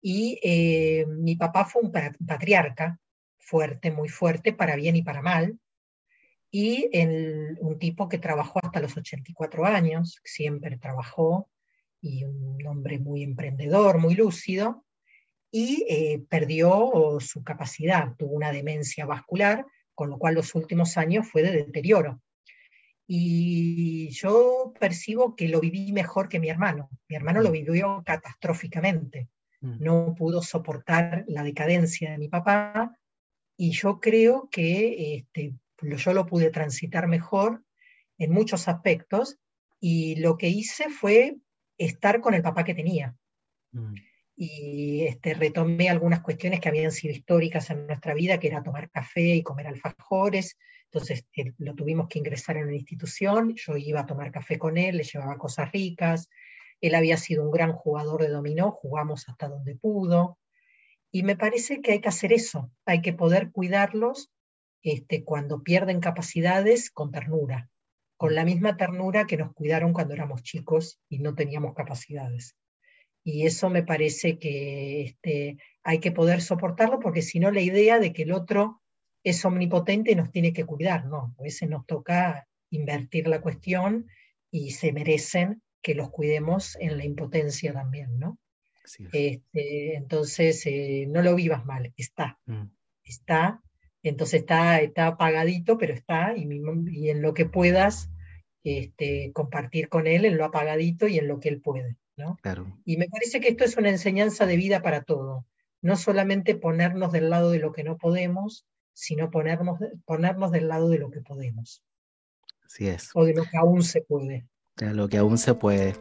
y eh, mi papá fue un patriarca fuerte, muy fuerte, para bien y para mal, y un tipo que trabajó hasta los 84 años, siempre trabajó, y un hombre muy emprendedor, muy lúcido, y eh, perdió su capacidad, tuvo una demencia vascular, con lo cual los últimos años fue de deterioro y yo percibo que lo viví mejor que mi hermano. Mi hermano lo mm. vivió catastróficamente. Mm. No pudo soportar la decadencia de mi papá y yo creo que este, yo lo pude transitar mejor en muchos aspectos y lo que hice fue estar con el papá que tenía. Mm. Y este, retomé algunas cuestiones que habían sido históricas en nuestra vida, que era tomar café y comer alfajores, entonces lo tuvimos que ingresar en una institución, yo iba a tomar café con él, le llevaba cosas ricas, él había sido un gran jugador de dominó, jugamos hasta donde pudo, y me parece que hay que hacer eso, hay que poder cuidarlos este, cuando pierden capacidades con ternura, con la misma ternura que nos cuidaron cuando éramos chicos y no teníamos capacidades. Y eso me parece que este, hay que poder soportarlo porque si no la idea de que el otro es omnipotente y nos tiene que cuidar, ¿no? A veces nos toca invertir la cuestión y se merecen que los cuidemos en la impotencia también, ¿no? Este, entonces, eh, no lo vivas mal, está, mm. está, entonces está, está apagadito, pero está, y, y en lo que puedas este, compartir con él, en lo apagadito y en lo que él puede, ¿no? Claro. Y me parece que esto es una enseñanza de vida para todo, no solamente ponernos del lado de lo que no podemos, sino ponernos, ponernos del lado de lo que podemos. Así es. O de lo que aún se puede. De lo que aún se puede.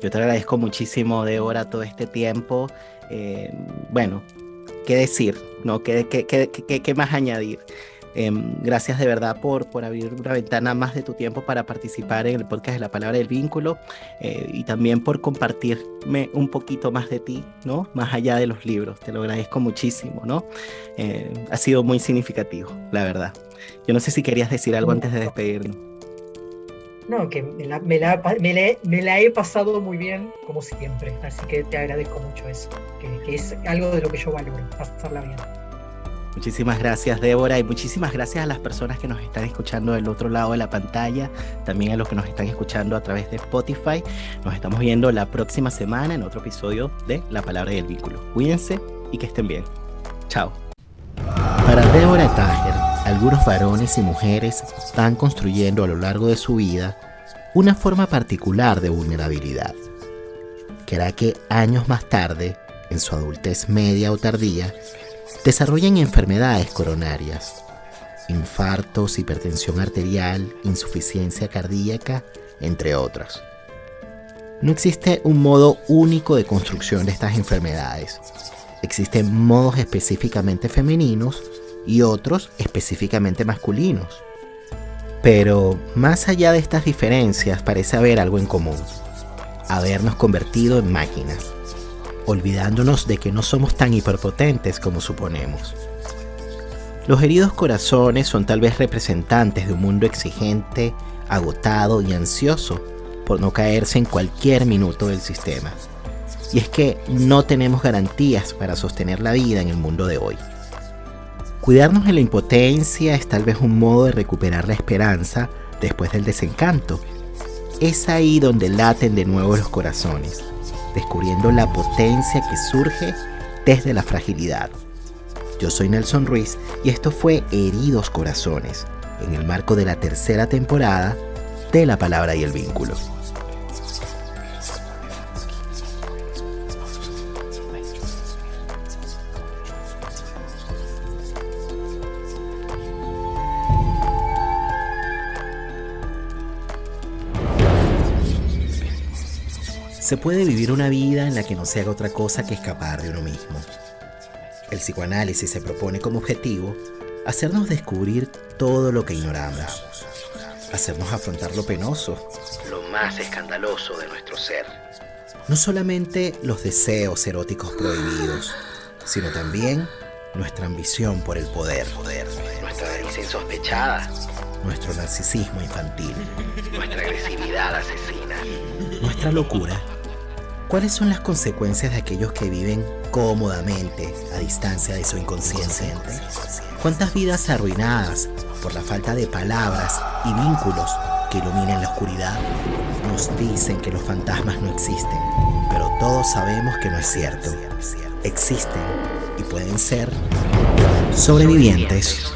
Yo te agradezco muchísimo, Débora, todo este tiempo. Eh, bueno, ¿qué decir? ¿no? ¿Qué, qué, qué, qué más añadir? Em, gracias de verdad por, por abrir una ventana más de tu tiempo para participar en el podcast de la palabra del vínculo eh, y también por compartirme un poquito más de ti, ¿no? Más allá de los libros. Te lo agradezco muchísimo, ¿no? Eh, ha sido muy significativo, la verdad. Yo no sé si querías decir algo antes de despedirnos. No, que me la, he pasado muy bien, como siempre. Así que te agradezco mucho eso, que es algo de lo que yo valoro, pasarla bien. Muchísimas gracias Débora y muchísimas gracias a las personas que nos están escuchando del otro lado de la pantalla, también a los que nos están escuchando a través de Spotify. Nos estamos viendo la próxima semana en otro episodio de La Palabra y el Vínculo. Cuídense y que estén bien. Chao. Para Débora Tager, algunos varones y mujeres están construyendo a lo largo de su vida una forma particular de vulnerabilidad, que hará que años más tarde, en su adultez media o tardía, desarrollan enfermedades coronarias, infartos, hipertensión arterial, insuficiencia cardíaca, entre otras. No existe un modo único de construcción de estas enfermedades. Existen modos específicamente femeninos y otros específicamente masculinos. Pero más allá de estas diferencias parece haber algo en común. Habernos convertido en máquinas olvidándonos de que no somos tan hiperpotentes como suponemos. Los heridos corazones son tal vez representantes de un mundo exigente, agotado y ansioso por no caerse en cualquier minuto del sistema. Y es que no tenemos garantías para sostener la vida en el mundo de hoy. Cuidarnos de la impotencia es tal vez un modo de recuperar la esperanza después del desencanto. Es ahí donde laten de nuevo los corazones, descubriendo la potencia que surge desde la fragilidad. Yo soy Nelson Ruiz y esto fue Heridos Corazones, en el marco de la tercera temporada de La Palabra y el Vínculo. Se puede vivir una vida en la que no se haga otra cosa que escapar de uno mismo. El psicoanálisis se propone como objetivo hacernos descubrir todo lo que ignoramos, hacernos afrontar lo penoso, lo más escandaloso de nuestro ser. No solamente los deseos eróticos prohibidos, sino también nuestra ambición por el poder, poder nuestra avaricia insospechada, nuestro narcisismo infantil, nuestra agresividad asesina, nuestra locura ¿Cuáles son las consecuencias de aquellos que viven cómodamente a distancia de su inconsciente? ¿Cuántas vidas arruinadas por la falta de palabras y vínculos que iluminen la oscuridad? Nos dicen que los fantasmas no existen, pero todos sabemos que no es cierto. Existen y pueden ser sobrevivientes.